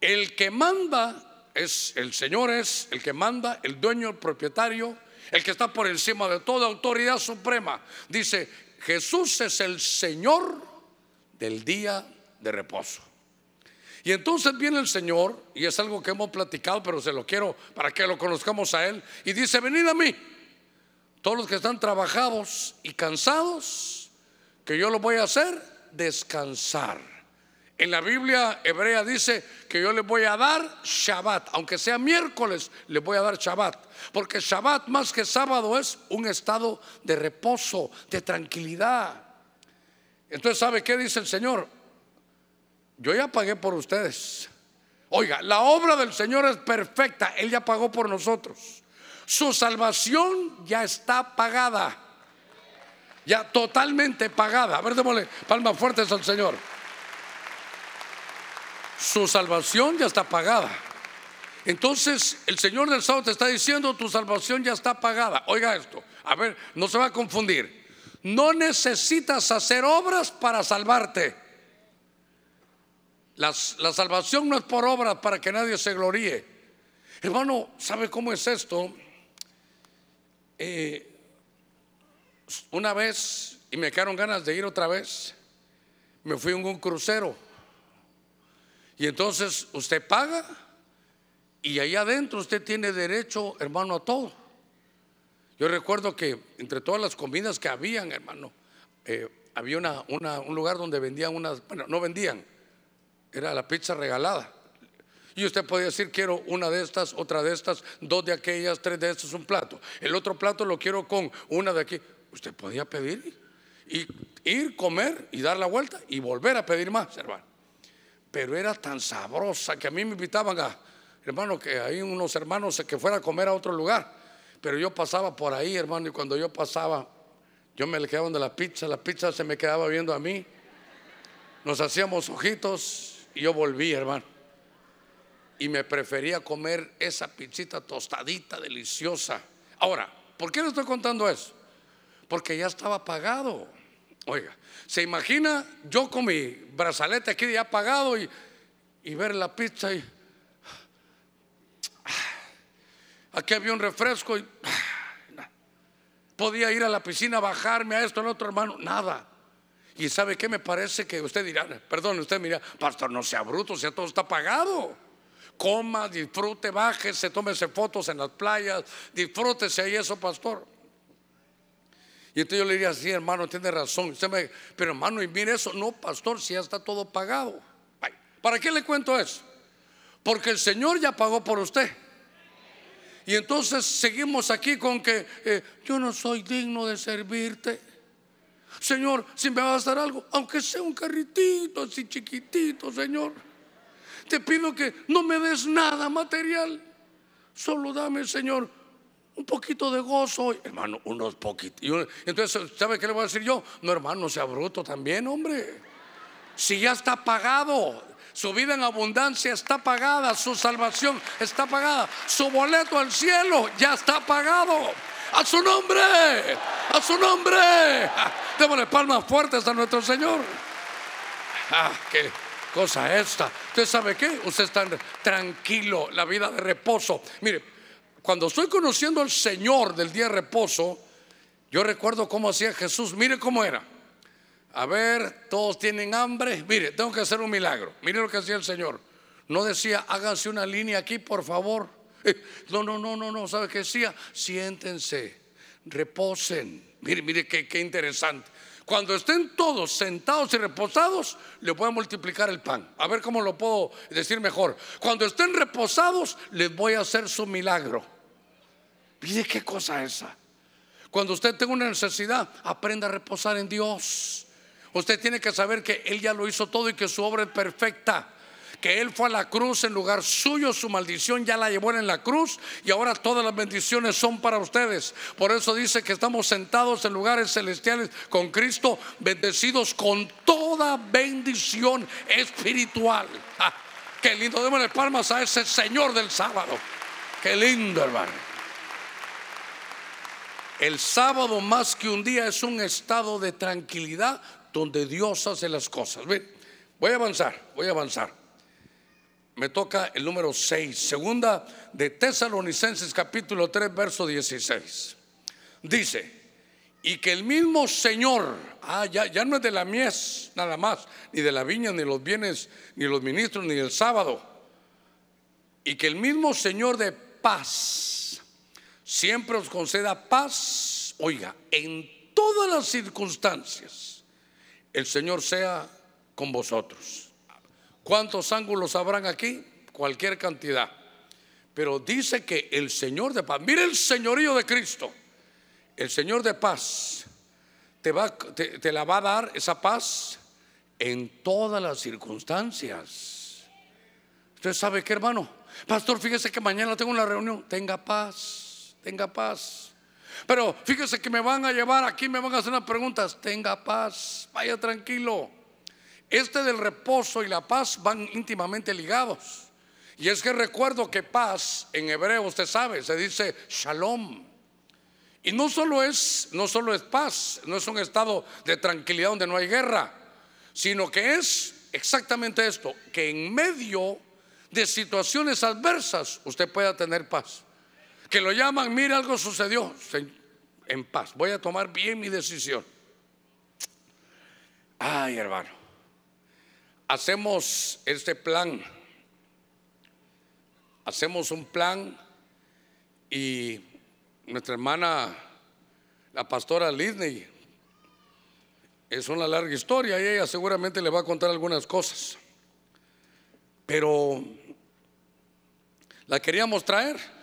El que manda es, el Señor es el que manda, el dueño, el propietario, el que está por encima de toda autoridad suprema. Dice, Jesús es el Señor del día de reposo. Y entonces viene el Señor, y es algo que hemos platicado, pero se lo quiero para que lo conozcamos a Él, y dice, venid a mí, todos los que están trabajados y cansados, que yo lo voy a hacer descansar. En la Biblia hebrea dice que yo les voy a dar Shabbat, aunque sea miércoles, les voy a dar Shabbat, porque Shabbat más que sábado es un estado de reposo, de tranquilidad. Entonces, ¿sabe qué dice el Señor? Yo ya pagué por ustedes. Oiga, la obra del Señor es perfecta, Él ya pagó por nosotros. Su salvación ya está pagada, ya totalmente pagada. A ver, démosle palmas fuertes al Señor. Su salvación ya está pagada. Entonces el Señor del sábado te está diciendo, tu salvación ya está pagada. Oiga esto, a ver, no se va a confundir. No necesitas hacer obras para salvarte. la salvación no es por obras para que nadie se gloríe. Hermano, ¿sabe cómo es esto? Eh, una vez, y me quedaron ganas de ir otra vez, me fui en un crucero y entonces usted paga y ahí adentro usted tiene derecho, hermano, a todo. Yo recuerdo que entre todas las comidas que habían, hermano, eh, había una, un lugar donde vendían unas, bueno, no vendían, era la pizza regalada. Y usted podía decir, quiero una de estas, otra de estas, dos de aquellas, tres de estas, un plato. El otro plato lo quiero con una de aquí. Usted podía pedir y ir, comer y dar la vuelta y volver a pedir más, hermano pero era tan sabrosa que a mí me invitaban a, hermano, que hay unos hermanos que fuera a comer a otro lugar. Pero yo pasaba por ahí, hermano, y cuando yo pasaba, yo me le quedaba de la pizza, la pizza se me quedaba viendo a mí. Nos hacíamos ojitos y yo volví, hermano. Y me prefería comer esa pizzita tostadita, deliciosa. Ahora, ¿por qué le estoy contando eso? Porque ya estaba pagado. Oiga, ¿se imagina yo con mi brazalete aquí ya apagado y, y ver la pizza y aquí había un refresco y podía ir a la piscina, bajarme a esto, al otro hermano, nada. Y sabe qué me parece que usted dirá, perdón, usted mira, pastor, no sea bruto, si todo está pagado. Coma, disfrute, bájese, tómese fotos en las playas, disfrútese ahí eso, pastor. Y entonces yo le diría, sí, hermano, tiene razón. pero hermano, y mire eso, no, pastor, si ya está todo pagado. ¿Para qué le cuento eso? Porque el Señor ya pagó por usted. Y entonces seguimos aquí con que eh, yo no soy digno de servirte. Señor, si me vas a dar algo, aunque sea un carritito así chiquitito, Señor, te pido que no me des nada material. Solo dame, Señor, un poquito de gozo, hermano, unos poquitos. Entonces, ¿sabe qué le voy a decir yo? No, hermano, no sea bruto también, hombre. Si ya está pagado, su vida en abundancia está pagada, su salvación está pagada, su boleto al cielo ya está pagado. A su nombre, a su nombre. Démosle palmas fuertes a nuestro Señor. Ah, qué cosa esta. ¿Usted sabe qué? Usted está tranquilo, la vida de reposo. Mire, cuando estoy conociendo al Señor del día de reposo, yo recuerdo cómo hacía Jesús. Mire cómo era. A ver, todos tienen hambre. Mire, tengo que hacer un milagro. Mire lo que hacía el Señor. No decía, háganse una línea aquí, por favor. No, no, no, no, no. ¿Sabe qué decía? Siéntense, reposen. Mire, mire qué, interesante. Cuando estén todos sentados y reposados, le voy a multiplicar el pan. A ver cómo lo puedo decir mejor. Cuando estén reposados, les voy a hacer su milagro. Mire qué cosa esa. Cuando usted tenga una necesidad, aprenda a reposar en Dios. Usted tiene que saber que Él ya lo hizo todo y que su obra es perfecta que Él fue a la cruz en lugar suyo, su maldición ya la llevó en la cruz y ahora todas las bendiciones son para ustedes. Por eso dice que estamos sentados en lugares celestiales con Cristo, bendecidos con toda bendición espiritual. Ah, qué lindo, démosle palmas a ese Señor del sábado. Qué lindo, hermano. El sábado más que un día es un estado de tranquilidad donde Dios hace las cosas. voy a avanzar, voy a avanzar me toca el número 6, segunda de Tesalonicenses capítulo 3, verso 16. Dice, y que el mismo Señor, ah, ya, ya no es de la mies nada más, ni de la viña, ni los bienes, ni los ministros, ni el sábado, y que el mismo Señor de paz siempre os conceda paz, oiga, en todas las circunstancias, el Señor sea con vosotros. ¿Cuántos ángulos habrán aquí? Cualquier cantidad. Pero dice que el Señor de paz, mire el señorío de Cristo, el Señor de paz te, va, la va a dar esa paz en todas las circunstancias. Usted sabe qué, hermano. Pastor, fíjese que mañana tengo una reunión. Tenga paz, tenga paz. Pero fíjese que me van a llevar aquí, me van a hacer unas preguntas. Tenga paz, vaya tranquilo. Este del reposo y la paz van íntimamente ligados. Y es que recuerdo que paz en hebreo, usted sabe, se dice shalom. Y no solo es, no solo es paz, no es un estado de tranquilidad donde no hay guerra, sino que es exactamente esto, que en medio de situaciones adversas usted pueda tener paz. Que lo llaman, mire algo sucedió, en paz, voy a tomar bien mi decisión. Ay, hermano hacemos este plan, hacemos un plan y nuestra hermana, la pastora Lidney, es una larga historia y ella seguramente le va a contar algunas cosas. Pero la queríamos traer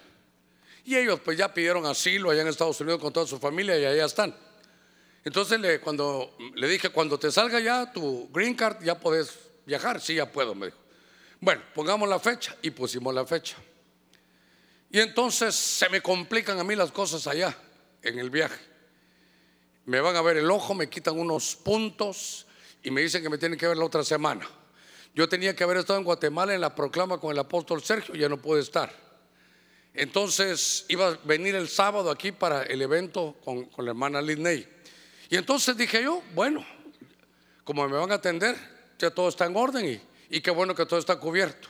y ellos pues ya pidieron asilo allá en Estados Unidos con toda su familia y allá están. Entonces le, cuando le dije, cuando te salga ya tu green card, ya podés viajar, sí, ya puedo, me dijo. Bueno, pongamos la fecha y pusimos la fecha. Y entonces se me complican a mí las cosas allá, en el viaje. Me van a ver el ojo, me quitan unos puntos y me dicen que me tienen que ver la otra semana. Yo tenía que haber estado en Guatemala en la proclama con el apóstol Sergio, ya no pude estar. Entonces iba a venir el sábado aquí para el evento con, con la hermana Lidney. Y entonces dije yo, bueno, como me van a atender, ya todo está en orden y, y qué bueno que todo está cubierto.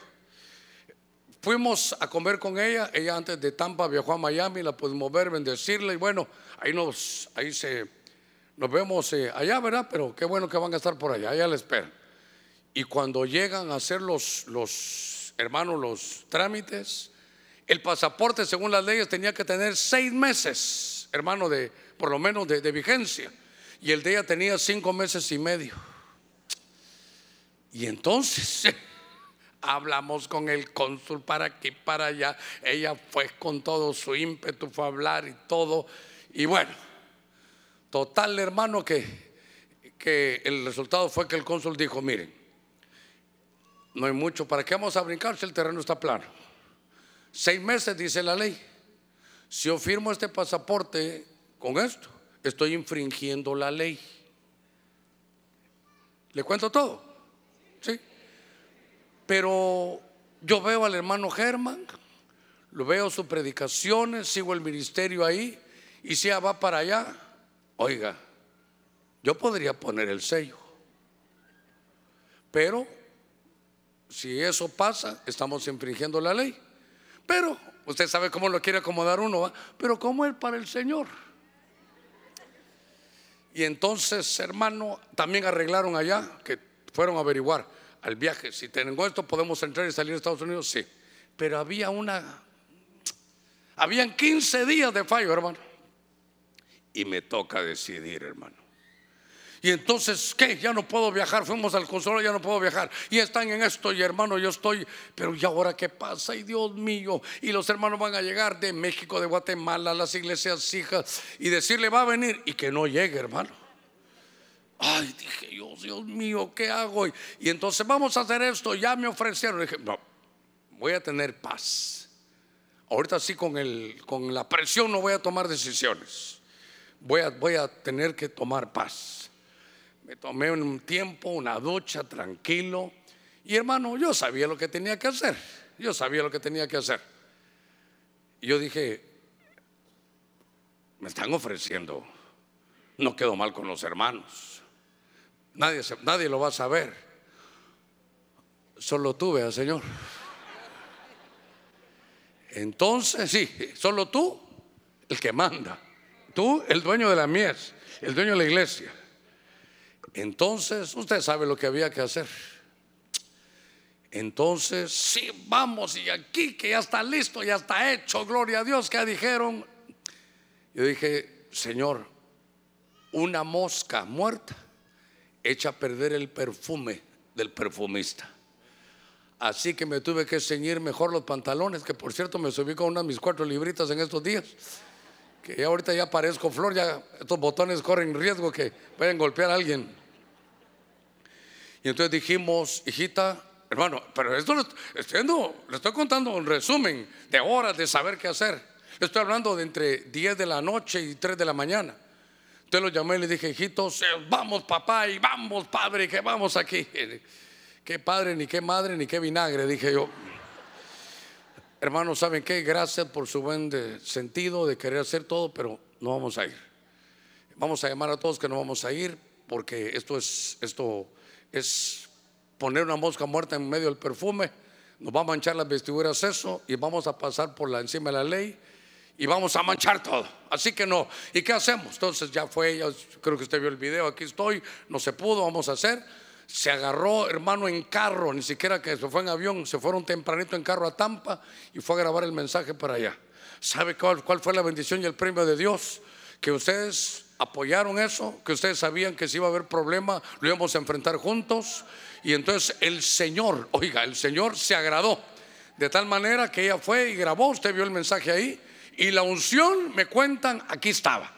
Fuimos a comer con ella, ella antes de Tampa viajó a Miami, la pudimos ver, bendecirla y bueno, ahí nos, ahí se, nos vemos eh, allá, ¿verdad? Pero qué bueno que van a estar por allá, allá la espera. Y cuando llegan a hacer los, los hermanos los trámites, el pasaporte según las leyes tenía que tener seis meses, hermano, de por lo menos de, vigencia. Y el de ella tenía cinco meses y medio. Y entonces hablamos con el cónsul para aquí, para allá. Ella fue con todo su ímpetu, fue a hablar y todo. Y bueno, total hermano que, que el resultado fue que el cónsul dijo, miren, no hay mucho, ¿para qué vamos a brincar si el terreno está plano? Seis meses, dice la ley. si yo firmo este pasaporte con esto, estoy infringiendo la ley. ¿Le cuento todo? Sí. Pero yo veo al hermano Germán, lo veo sus predicaciones, sigo el ministerio ahí, y si ya va para allá, oiga, yo podría poner el sello. Pero si eso pasa, estamos infringiendo la ley. Pero usted sabe cómo lo quiere acomodar uno, pero ¿cómo es para el Señor? Y entonces, hermano, también arreglaron allá que fueron a averiguar al viaje. Si tengo esto, podemos entrar y salir de Estados Unidos, sí. Pero había una, habían 15 días de fallo, hermano. Y me toca decidir, hermano. Y entonces, ¿qué? Ya no puedo viajar. Fuimos al consuelo, ya no puedo viajar. Y están en esto, y hermano, yo estoy. Pero ¿y ahora qué pasa? Y Dios mío. Y los hermanos van a llegar de México, de Guatemala, las iglesias hijas, y decirle va a venir y que no llegue, hermano. Ay, dije Dios, Dios mío, ¿qué hago? Y, y entonces vamos a hacer esto. Ya me ofrecieron. Dije, no, voy a tener paz. Ahorita sí con, el, con la presión no voy a tomar decisiones. Voy a, voy a tener que tomar paz. Me tomé un tiempo, una ducha, tranquilo. Y hermano, yo sabía lo que tenía que hacer. Yo sabía lo que tenía que hacer. Y yo dije, me están ofreciendo. No quedo mal con los hermanos. Nadie, nadie lo va a saber. Solo tú, vea, Señor. Entonces, sí, solo tú, el que manda. Tú, el dueño de la mies, el dueño de la iglesia. Entonces, usted sabe lo que había que hacer. Entonces, sí, vamos, y aquí que ya está listo, ya está hecho, gloria a Dios, que dijeron. Yo dije, Señor, una mosca muerta echa a perder el perfume del perfumista. Así que me tuve que ceñir mejor los pantalones, que por cierto me subí con unas mis cuatro libritas en estos días. Que ya ahorita ya parezco flor, ya estos botones corren riesgo que pueden golpear a alguien. Y entonces dijimos, hijita, hermano, pero esto le estoy, contando un resumen de horas de saber qué hacer. Le estoy hablando de entre 10 de la noche y 3 de la mañana. Entonces lo llamé y le dije, hijitos, vamos papá y vamos padre, que vamos aquí. Qué padre, ni qué madre, ni qué vinagre, dije yo. Hermanos, ¿saben qué? Gracias por su buen sentido de querer hacer todo, pero no vamos a ir. Vamos a llamar a todos que no vamos a ir porque esto es, esto es poner una mosca muerta en medio del perfume, nos va a manchar las vestiduras eso y vamos a pasar por la encima de la ley y vamos a manchar todo. Así que no. ¿Y qué hacemos? Entonces ya fue, creo que usted vio el video, aquí estoy, no se pudo, vamos a hacer. Se agarró, hermano, en carro, ni siquiera que se fue en avión, se fueron tempranito en carro a Tampa y fue a grabar el mensaje para allá. ¿Sabe cuál, cuál fue la bendición y el premio de Dios? Que ustedes apoyaron eso, que ustedes sabían que si iba a haber problema, lo íbamos a enfrentar juntos. Y entonces el Señor, oiga, el Señor se agradó. De tal manera que ella fue y grabó, usted vio el mensaje ahí. Y la unción, me cuentan, aquí estaba.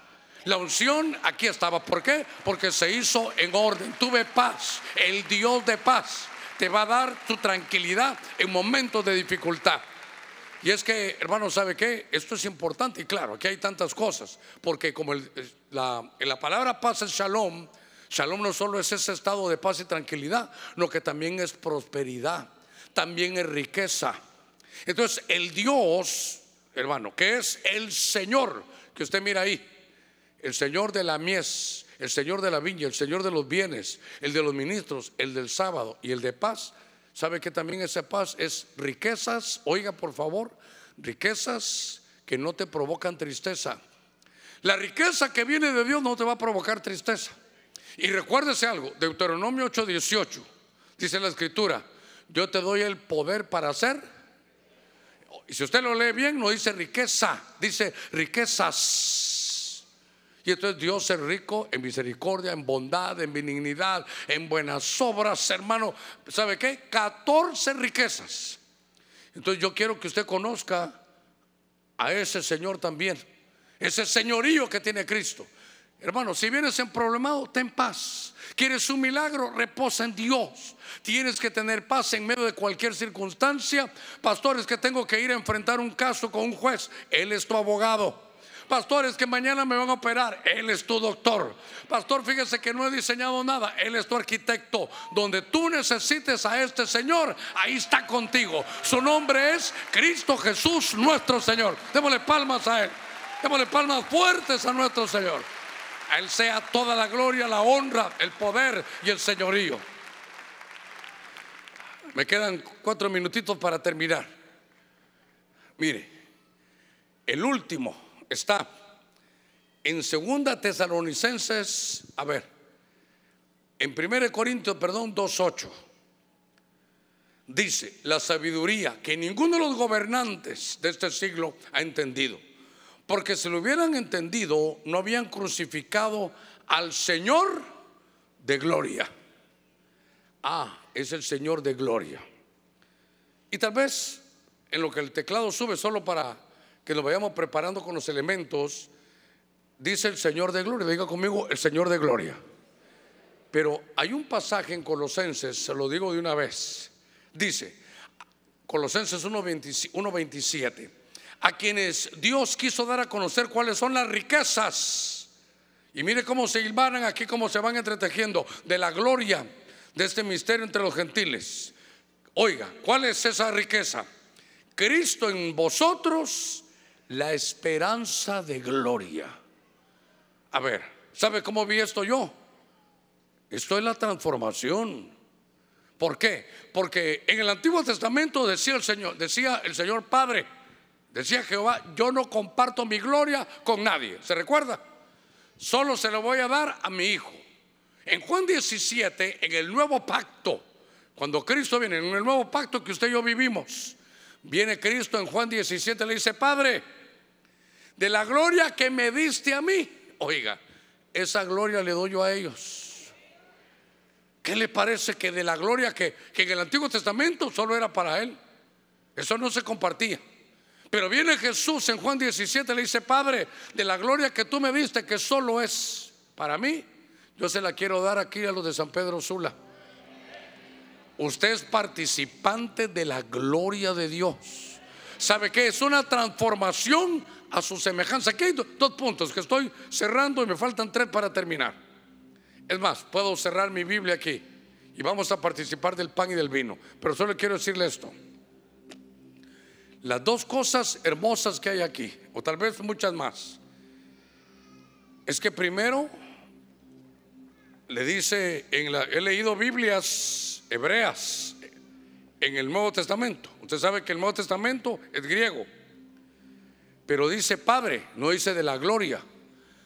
La unción aquí estaba. ¿Por qué? Porque se hizo en orden. Tuve paz. El Dios de paz te va a dar tu tranquilidad en momentos de dificultad. Y es que, hermano, ¿sabe qué? Esto es importante y claro, aquí hay tantas cosas, porque como la, la palabra paz es shalom, shalom no solo es ese estado de paz y tranquilidad, lo que también es prosperidad, también es riqueza. Entonces, el Dios, hermano, que es el Señor, que usted mira ahí, el Señor de la mies, el Señor de la viña, el Señor de los bienes, el de los ministros, el del sábado y el de paz, ¿Sabe que también esa paz es riquezas? Oiga, por favor, riquezas que no te provocan tristeza. La riqueza que viene de Dios no te va a provocar tristeza. Y recuérdese algo, Deuteronomio 8:18, dice la escritura, yo te doy el poder para hacer. Y si usted lo lee bien, no dice riqueza, dice riquezas. Y entonces Dios es rico en misericordia, en bondad, en benignidad, en buenas obras, hermano. ¿Sabe qué? 14 riquezas. Entonces yo quiero que usted conozca a ese Señor también. Ese señorío que tiene Cristo. Hermano, si vienes en problemado, ten paz. ¿Quieres un milagro? Reposa en Dios. Tienes que tener paz en medio de cualquier circunstancia. Pastores, que tengo que ir a enfrentar un caso con un juez. Él es tu abogado. Pastores, que mañana me van a operar. Él es tu doctor. Pastor, fíjese que no he diseñado nada. Él es tu arquitecto. Donde tú necesites a este Señor, ahí está contigo. Su nombre es Cristo Jesús, nuestro Señor. Démosle palmas a Él. Démosle palmas fuertes a nuestro Señor. A Él sea toda la gloria, la honra, el poder y el señorío. Me quedan cuatro minutitos para terminar. Mire, el último está en Segunda Tesalonicenses, a ver, en 1 Corintios, perdón, 2.8. Dice, la sabiduría que ninguno de los gobernantes de este siglo ha entendido porque si lo hubieran entendido, no habían crucificado al Señor de gloria. Ah, es el Señor de gloria. Y tal vez en lo que el teclado sube, solo para que lo vayamos preparando con los elementos, dice el Señor de gloria. Diga conmigo, el Señor de gloria. Pero hay un pasaje en Colosenses, se lo digo de una vez. Dice, Colosenses 1.27 a quienes Dios quiso dar a conocer cuáles son las riquezas. Y mire cómo se hilvanan aquí, cómo se van entretejiendo de la gloria de este misterio entre los gentiles. Oiga, ¿cuál es esa riqueza? Cristo en vosotros, la esperanza de gloria. A ver, ¿sabe cómo vi esto yo? Esto es la transformación. ¿Por qué? Porque en el Antiguo Testamento decía el Señor, decía el Señor Padre, Decía Jehová, yo no comparto mi gloria con nadie. ¿Se recuerda? Solo se lo voy a dar a mi hijo. En Juan 17, en el nuevo pacto, cuando Cristo viene, en el nuevo pacto que usted y yo vivimos, viene Cristo en Juan 17, le dice, Padre, de la gloria que me diste a mí, oiga, esa gloria le doy yo a ellos. ¿Qué le parece que de la gloria que, que en el Antiguo Testamento solo era para él? Eso no se compartía. Pero viene Jesús en Juan 17, le dice, Padre, de la gloria que tú me diste, que solo es para mí, yo se la quiero dar aquí a los de San Pedro Sula. Usted es participante de la gloria de Dios. ¿Sabe qué? Es una transformación a su semejanza. Aquí hay dos puntos que estoy cerrando y me faltan tres para terminar. Es más, puedo cerrar mi Biblia aquí y vamos a participar del pan y del vino. Pero solo quiero decirle esto. Las dos cosas hermosas que hay aquí, o tal vez muchas más, es que primero le dice, en la, he leído Biblias hebreas en el Nuevo Testamento. Usted sabe que el Nuevo Testamento es griego, pero dice Padre, no dice de la gloria,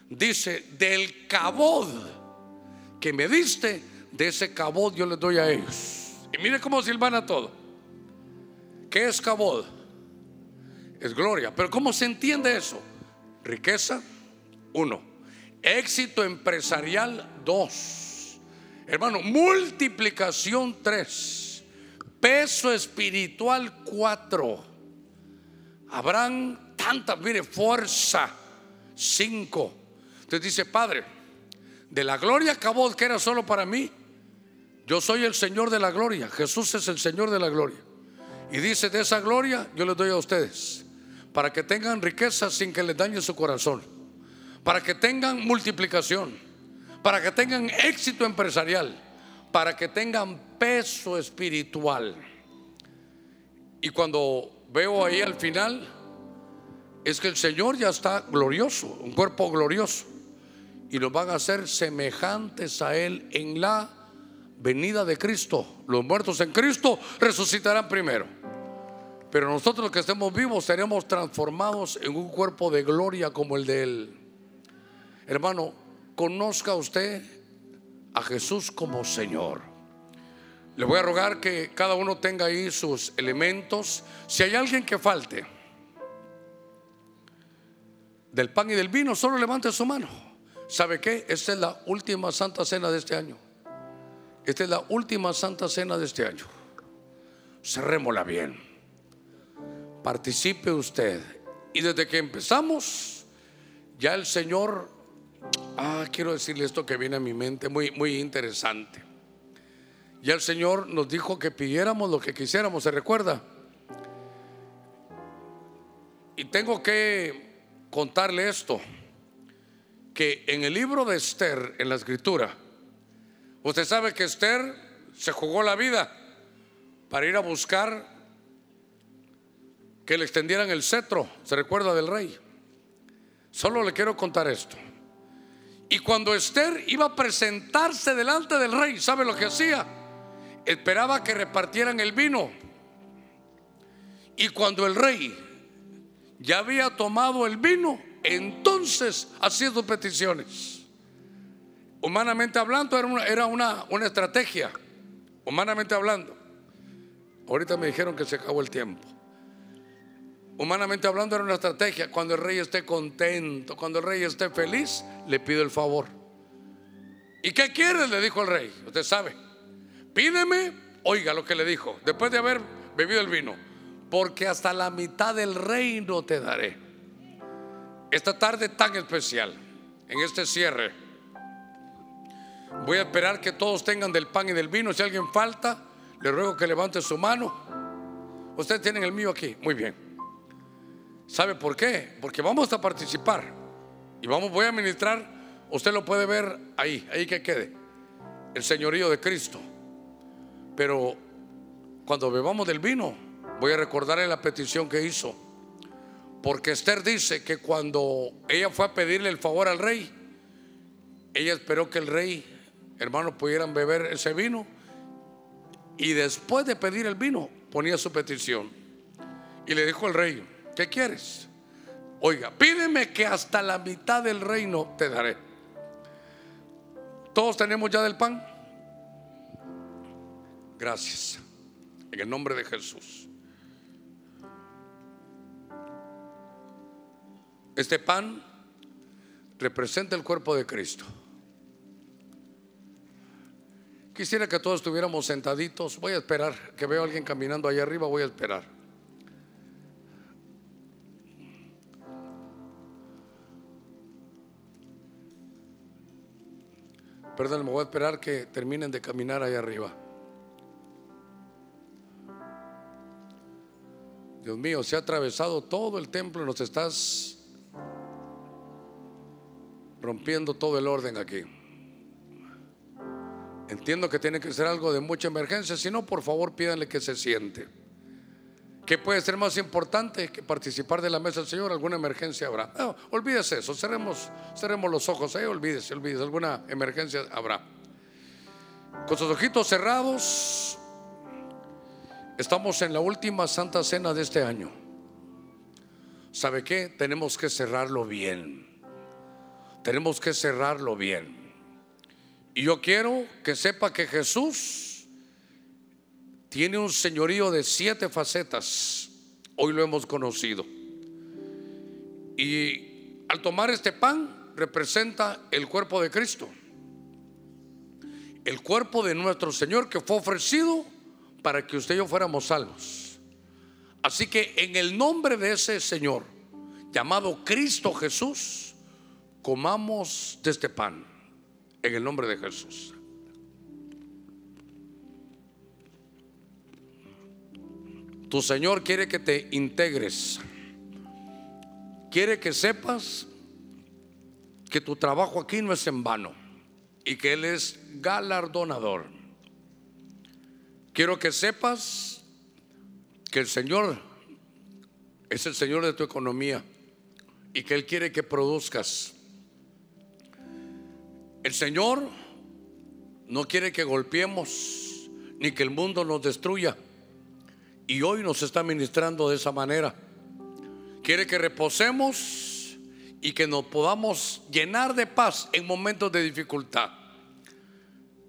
dice del cabod que me diste, de ese cabod yo le doy a ellos. Y mire cómo silvana todo. ¿Qué es cabod? es gloria. Pero ¿cómo se entiende eso? Riqueza, uno. Éxito empresarial, dos. Hermano, multiplicación, tres. Peso espiritual, cuatro. Habrán tantas, mire, fuerza, cinco. Entonces dice, Padre, de la gloria acabó que era solo para mí. Yo soy el Señor de la gloria. Jesús es el Señor de la gloria. Y dice, de esa gloria yo les doy a ustedes para que tengan riqueza sin que les dañe su corazón, para que tengan multiplicación, para que tengan éxito empresarial, para que tengan peso espiritual. Y cuando veo ahí al final, es que el Señor ya está glorioso, un cuerpo glorioso, y nos van a hacer semejantes a Él en la venida de Cristo. Los muertos en Cristo resucitarán primero. Pero nosotros que estemos vivos seremos transformados en un cuerpo de gloria como el de Él. Hermano, conozca usted a Jesús como Señor. Le voy a rogar que cada uno tenga ahí sus elementos. Si hay alguien que falte del pan y del vino, solo levante su mano. ¿Sabe qué? Esta es la última santa cena de este año. Esta es la última santa cena de este año. Cerrémosla bien participe usted. Y desde que empezamos, ya el Señor Ah, quiero decirle esto que viene a mi mente, muy, muy interesante. Ya el Señor nos dijo que pidiéramos lo que quisiéramos, ¿se recuerda? Y tengo que contarle esto, que en el libro de Esther, en la escritura, usted sabe que Esther se jugó la vida para ir a buscar que le extendieran el cetro, se recuerda del rey. Solo le quiero contar esto. Y cuando Esther iba a presentarse delante del rey, ¿sabe lo que hacía? Esperaba que repartieran el vino. Y cuando el rey ya había tomado el vino, entonces hacía sus peticiones. Humanamente hablando, era una, era una, una estrategia. Humanamente hablando. Ahorita me dijeron que se acabó el tiempo. Humanamente hablando era una estrategia. Cuando el rey esté contento, cuando el rey esté feliz, le pido el favor. ¿Y qué quieres? Le dijo el rey. Usted sabe. Pídeme, oiga lo que le dijo, después de haber bebido el vino, porque hasta la mitad del reino te daré. Esta tarde tan especial, en este cierre, voy a esperar que todos tengan del pan y del vino. Si alguien falta, le ruego que levante su mano. Ustedes tienen el mío aquí. Muy bien. ¿Sabe por qué? Porque vamos a participar y vamos, voy a ministrar. Usted lo puede ver ahí, ahí que quede. El señorío de Cristo. Pero cuando bebamos del vino, voy a recordarle la petición que hizo. Porque Esther dice que cuando ella fue a pedirle el favor al rey, ella esperó que el rey, hermanos, pudieran beber ese vino. Y después de pedir el vino, ponía su petición. Y le dijo al rey, ¿Qué quieres? Oiga, pídeme que hasta la mitad del reino te daré. ¿Todos tenemos ya del pan? Gracias. En el nombre de Jesús. Este pan representa el cuerpo de Cristo. Quisiera que todos estuviéramos sentaditos. Voy a esperar que veo a alguien caminando allá arriba. Voy a esperar. Perdón, me voy a esperar que terminen de caminar ahí arriba. Dios mío, se ha atravesado todo el templo y nos estás rompiendo todo el orden aquí. Entiendo que tiene que ser algo de mucha emergencia, si no, por favor pídanle que se siente. ¿Qué puede ser más importante que participar de la mesa del Señor? ¿Alguna emergencia habrá? No, olvídese eso, cerremos, cerremos los ojos, ¿eh? olvídese, olvídese, alguna emergencia habrá. Con sus ojitos cerrados, estamos en la última Santa Cena de este año. ¿Sabe qué? Tenemos que cerrarlo bien. Tenemos que cerrarlo bien. Y yo quiero que sepa que Jesús tiene un señorío de siete facetas. Hoy lo hemos conocido. Y al tomar este pan representa el cuerpo de Cristo. El cuerpo de nuestro Señor que fue ofrecido para que usted y yo fuéramos salvos. Así que en el nombre de ese Señor, llamado Cristo Jesús, comamos de este pan. En el nombre de Jesús. Tu Señor quiere que te integres. Quiere que sepas que tu trabajo aquí no es en vano y que Él es galardonador. Quiero que sepas que el Señor es el Señor de tu economía y que Él quiere que produzcas. El Señor no quiere que golpeemos ni que el mundo nos destruya. Y hoy nos está ministrando de esa manera. Quiere que reposemos y que nos podamos llenar de paz en momentos de dificultad.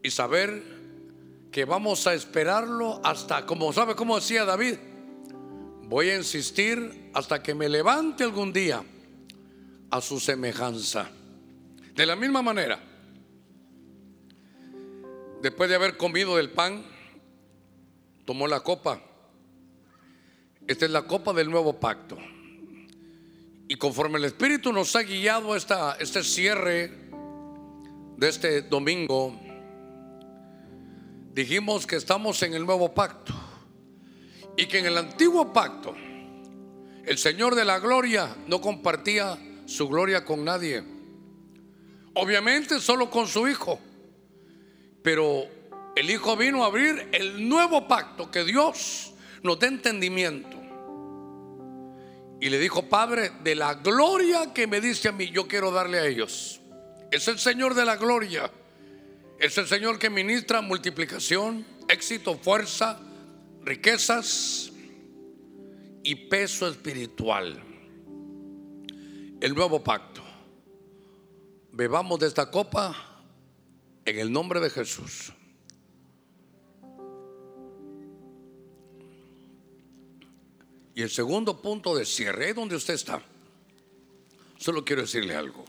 Y saber que vamos a esperarlo hasta, como sabe, como decía David, voy a insistir hasta que me levante algún día a su semejanza. De la misma manera, después de haber comido del pan, tomó la copa esta es la copa del nuevo pacto. Y conforme el Espíritu nos ha guiado esta, este cierre de este domingo, dijimos que estamos en el nuevo pacto y que en el antiguo pacto el Señor de la gloria no compartía su gloria con nadie. Obviamente solo con su Hijo. Pero el Hijo vino a abrir el nuevo pacto que Dios nos dé entendimiento. Y le dijo, Padre, de la gloria que me diste a mí, yo quiero darle a ellos. Es el Señor de la gloria. Es el Señor que ministra multiplicación, éxito, fuerza, riquezas y peso espiritual. El nuevo pacto. Bebamos de esta copa en el nombre de Jesús. Y el segundo punto de cierre, donde usted está, solo quiero decirle algo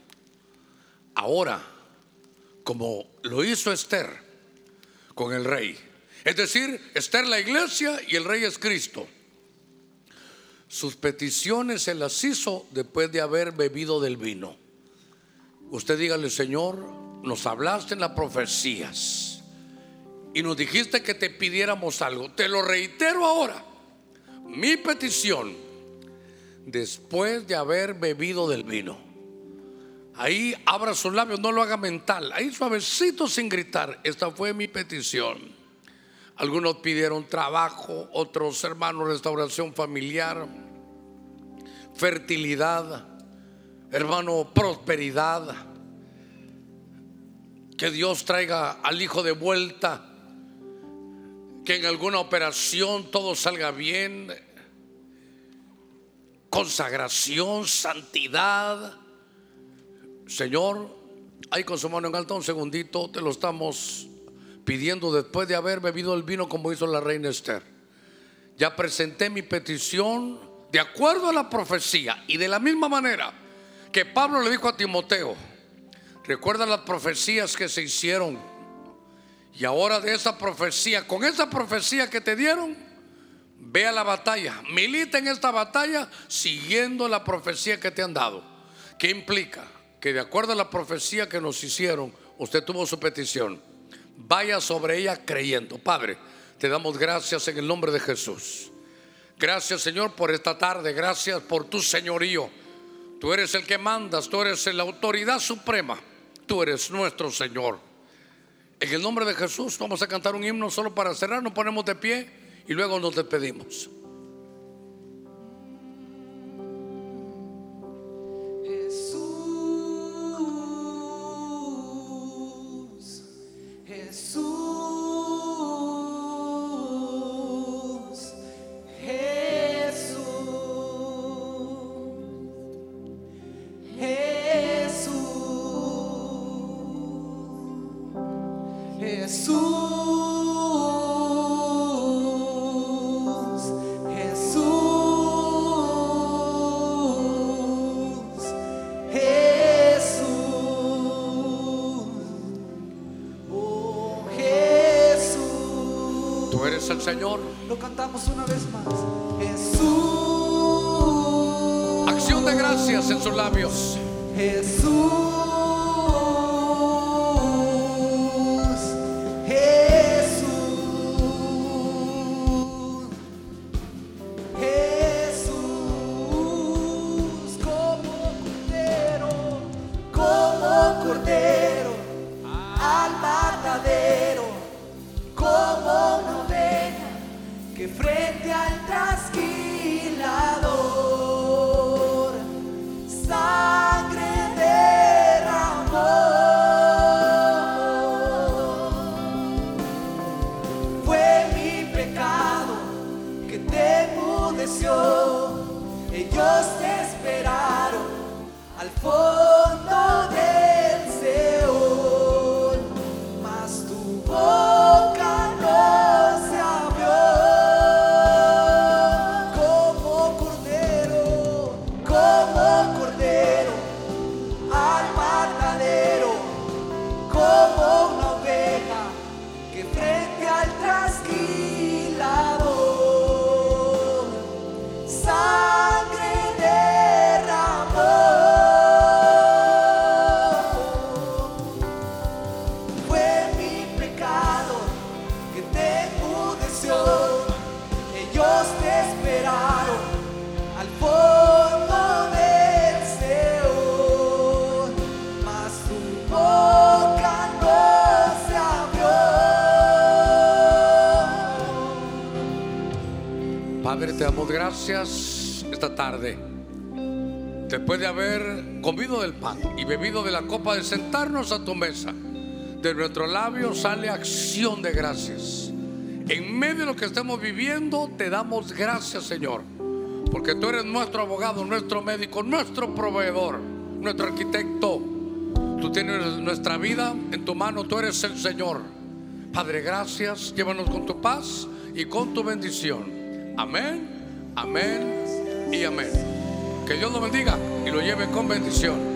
ahora, como lo hizo Esther con el rey. Es decir, Esther la iglesia y el rey es Cristo. Sus peticiones se las hizo después de haber bebido del vino. Usted dígale, Señor, nos hablaste en las profecías y nos dijiste que te pidiéramos algo. Te lo reitero ahora. Mi petición, después de haber bebido del vino Ahí abra sus labios, no lo haga mental. Ahí suavecito sin gritar. Esta fue mi petición. Algunos pidieron trabajo, otros hermanos restauración familiar, fertilidad, hermano prosperidad. Que Dios traiga al hijo de vuelta, que en alguna operación todo salga bien, consagración, santidad Señor, ahí con su mano en alto un segundito, te lo estamos pidiendo después de haber bebido el vino como hizo la reina Esther. Ya presenté mi petición de acuerdo a la profecía y de la misma manera que Pablo le dijo a Timoteo, recuerda las profecías que se hicieron y ahora de esa profecía, con esa profecía que te dieron, ve a la batalla, milita en esta batalla siguiendo la profecía que te han dado. ¿Qué implica? que de acuerdo a la profecía que nos hicieron, usted tuvo su petición. Vaya sobre ella creyendo. Padre, te damos gracias en el nombre de Jesús. Gracias Señor por esta tarde. Gracias por tu señorío. Tú eres el que mandas. Tú eres la autoridad suprema. Tú eres nuestro Señor. En el nombre de Jesús vamos a cantar un himno solo para cerrar. Nos ponemos de pie y luego nos despedimos. Sentarnos a tu mesa, de nuestro labio sale acción de gracias. En medio de lo que estamos viviendo, te damos gracias, Señor, porque tú eres nuestro abogado, nuestro médico, nuestro proveedor, nuestro arquitecto. Tú tienes nuestra vida en tu mano, tú eres el Señor. Padre, gracias. Llévanos con tu paz y con tu bendición. Amén, amén y amén. Que Dios lo bendiga y lo lleve con bendición.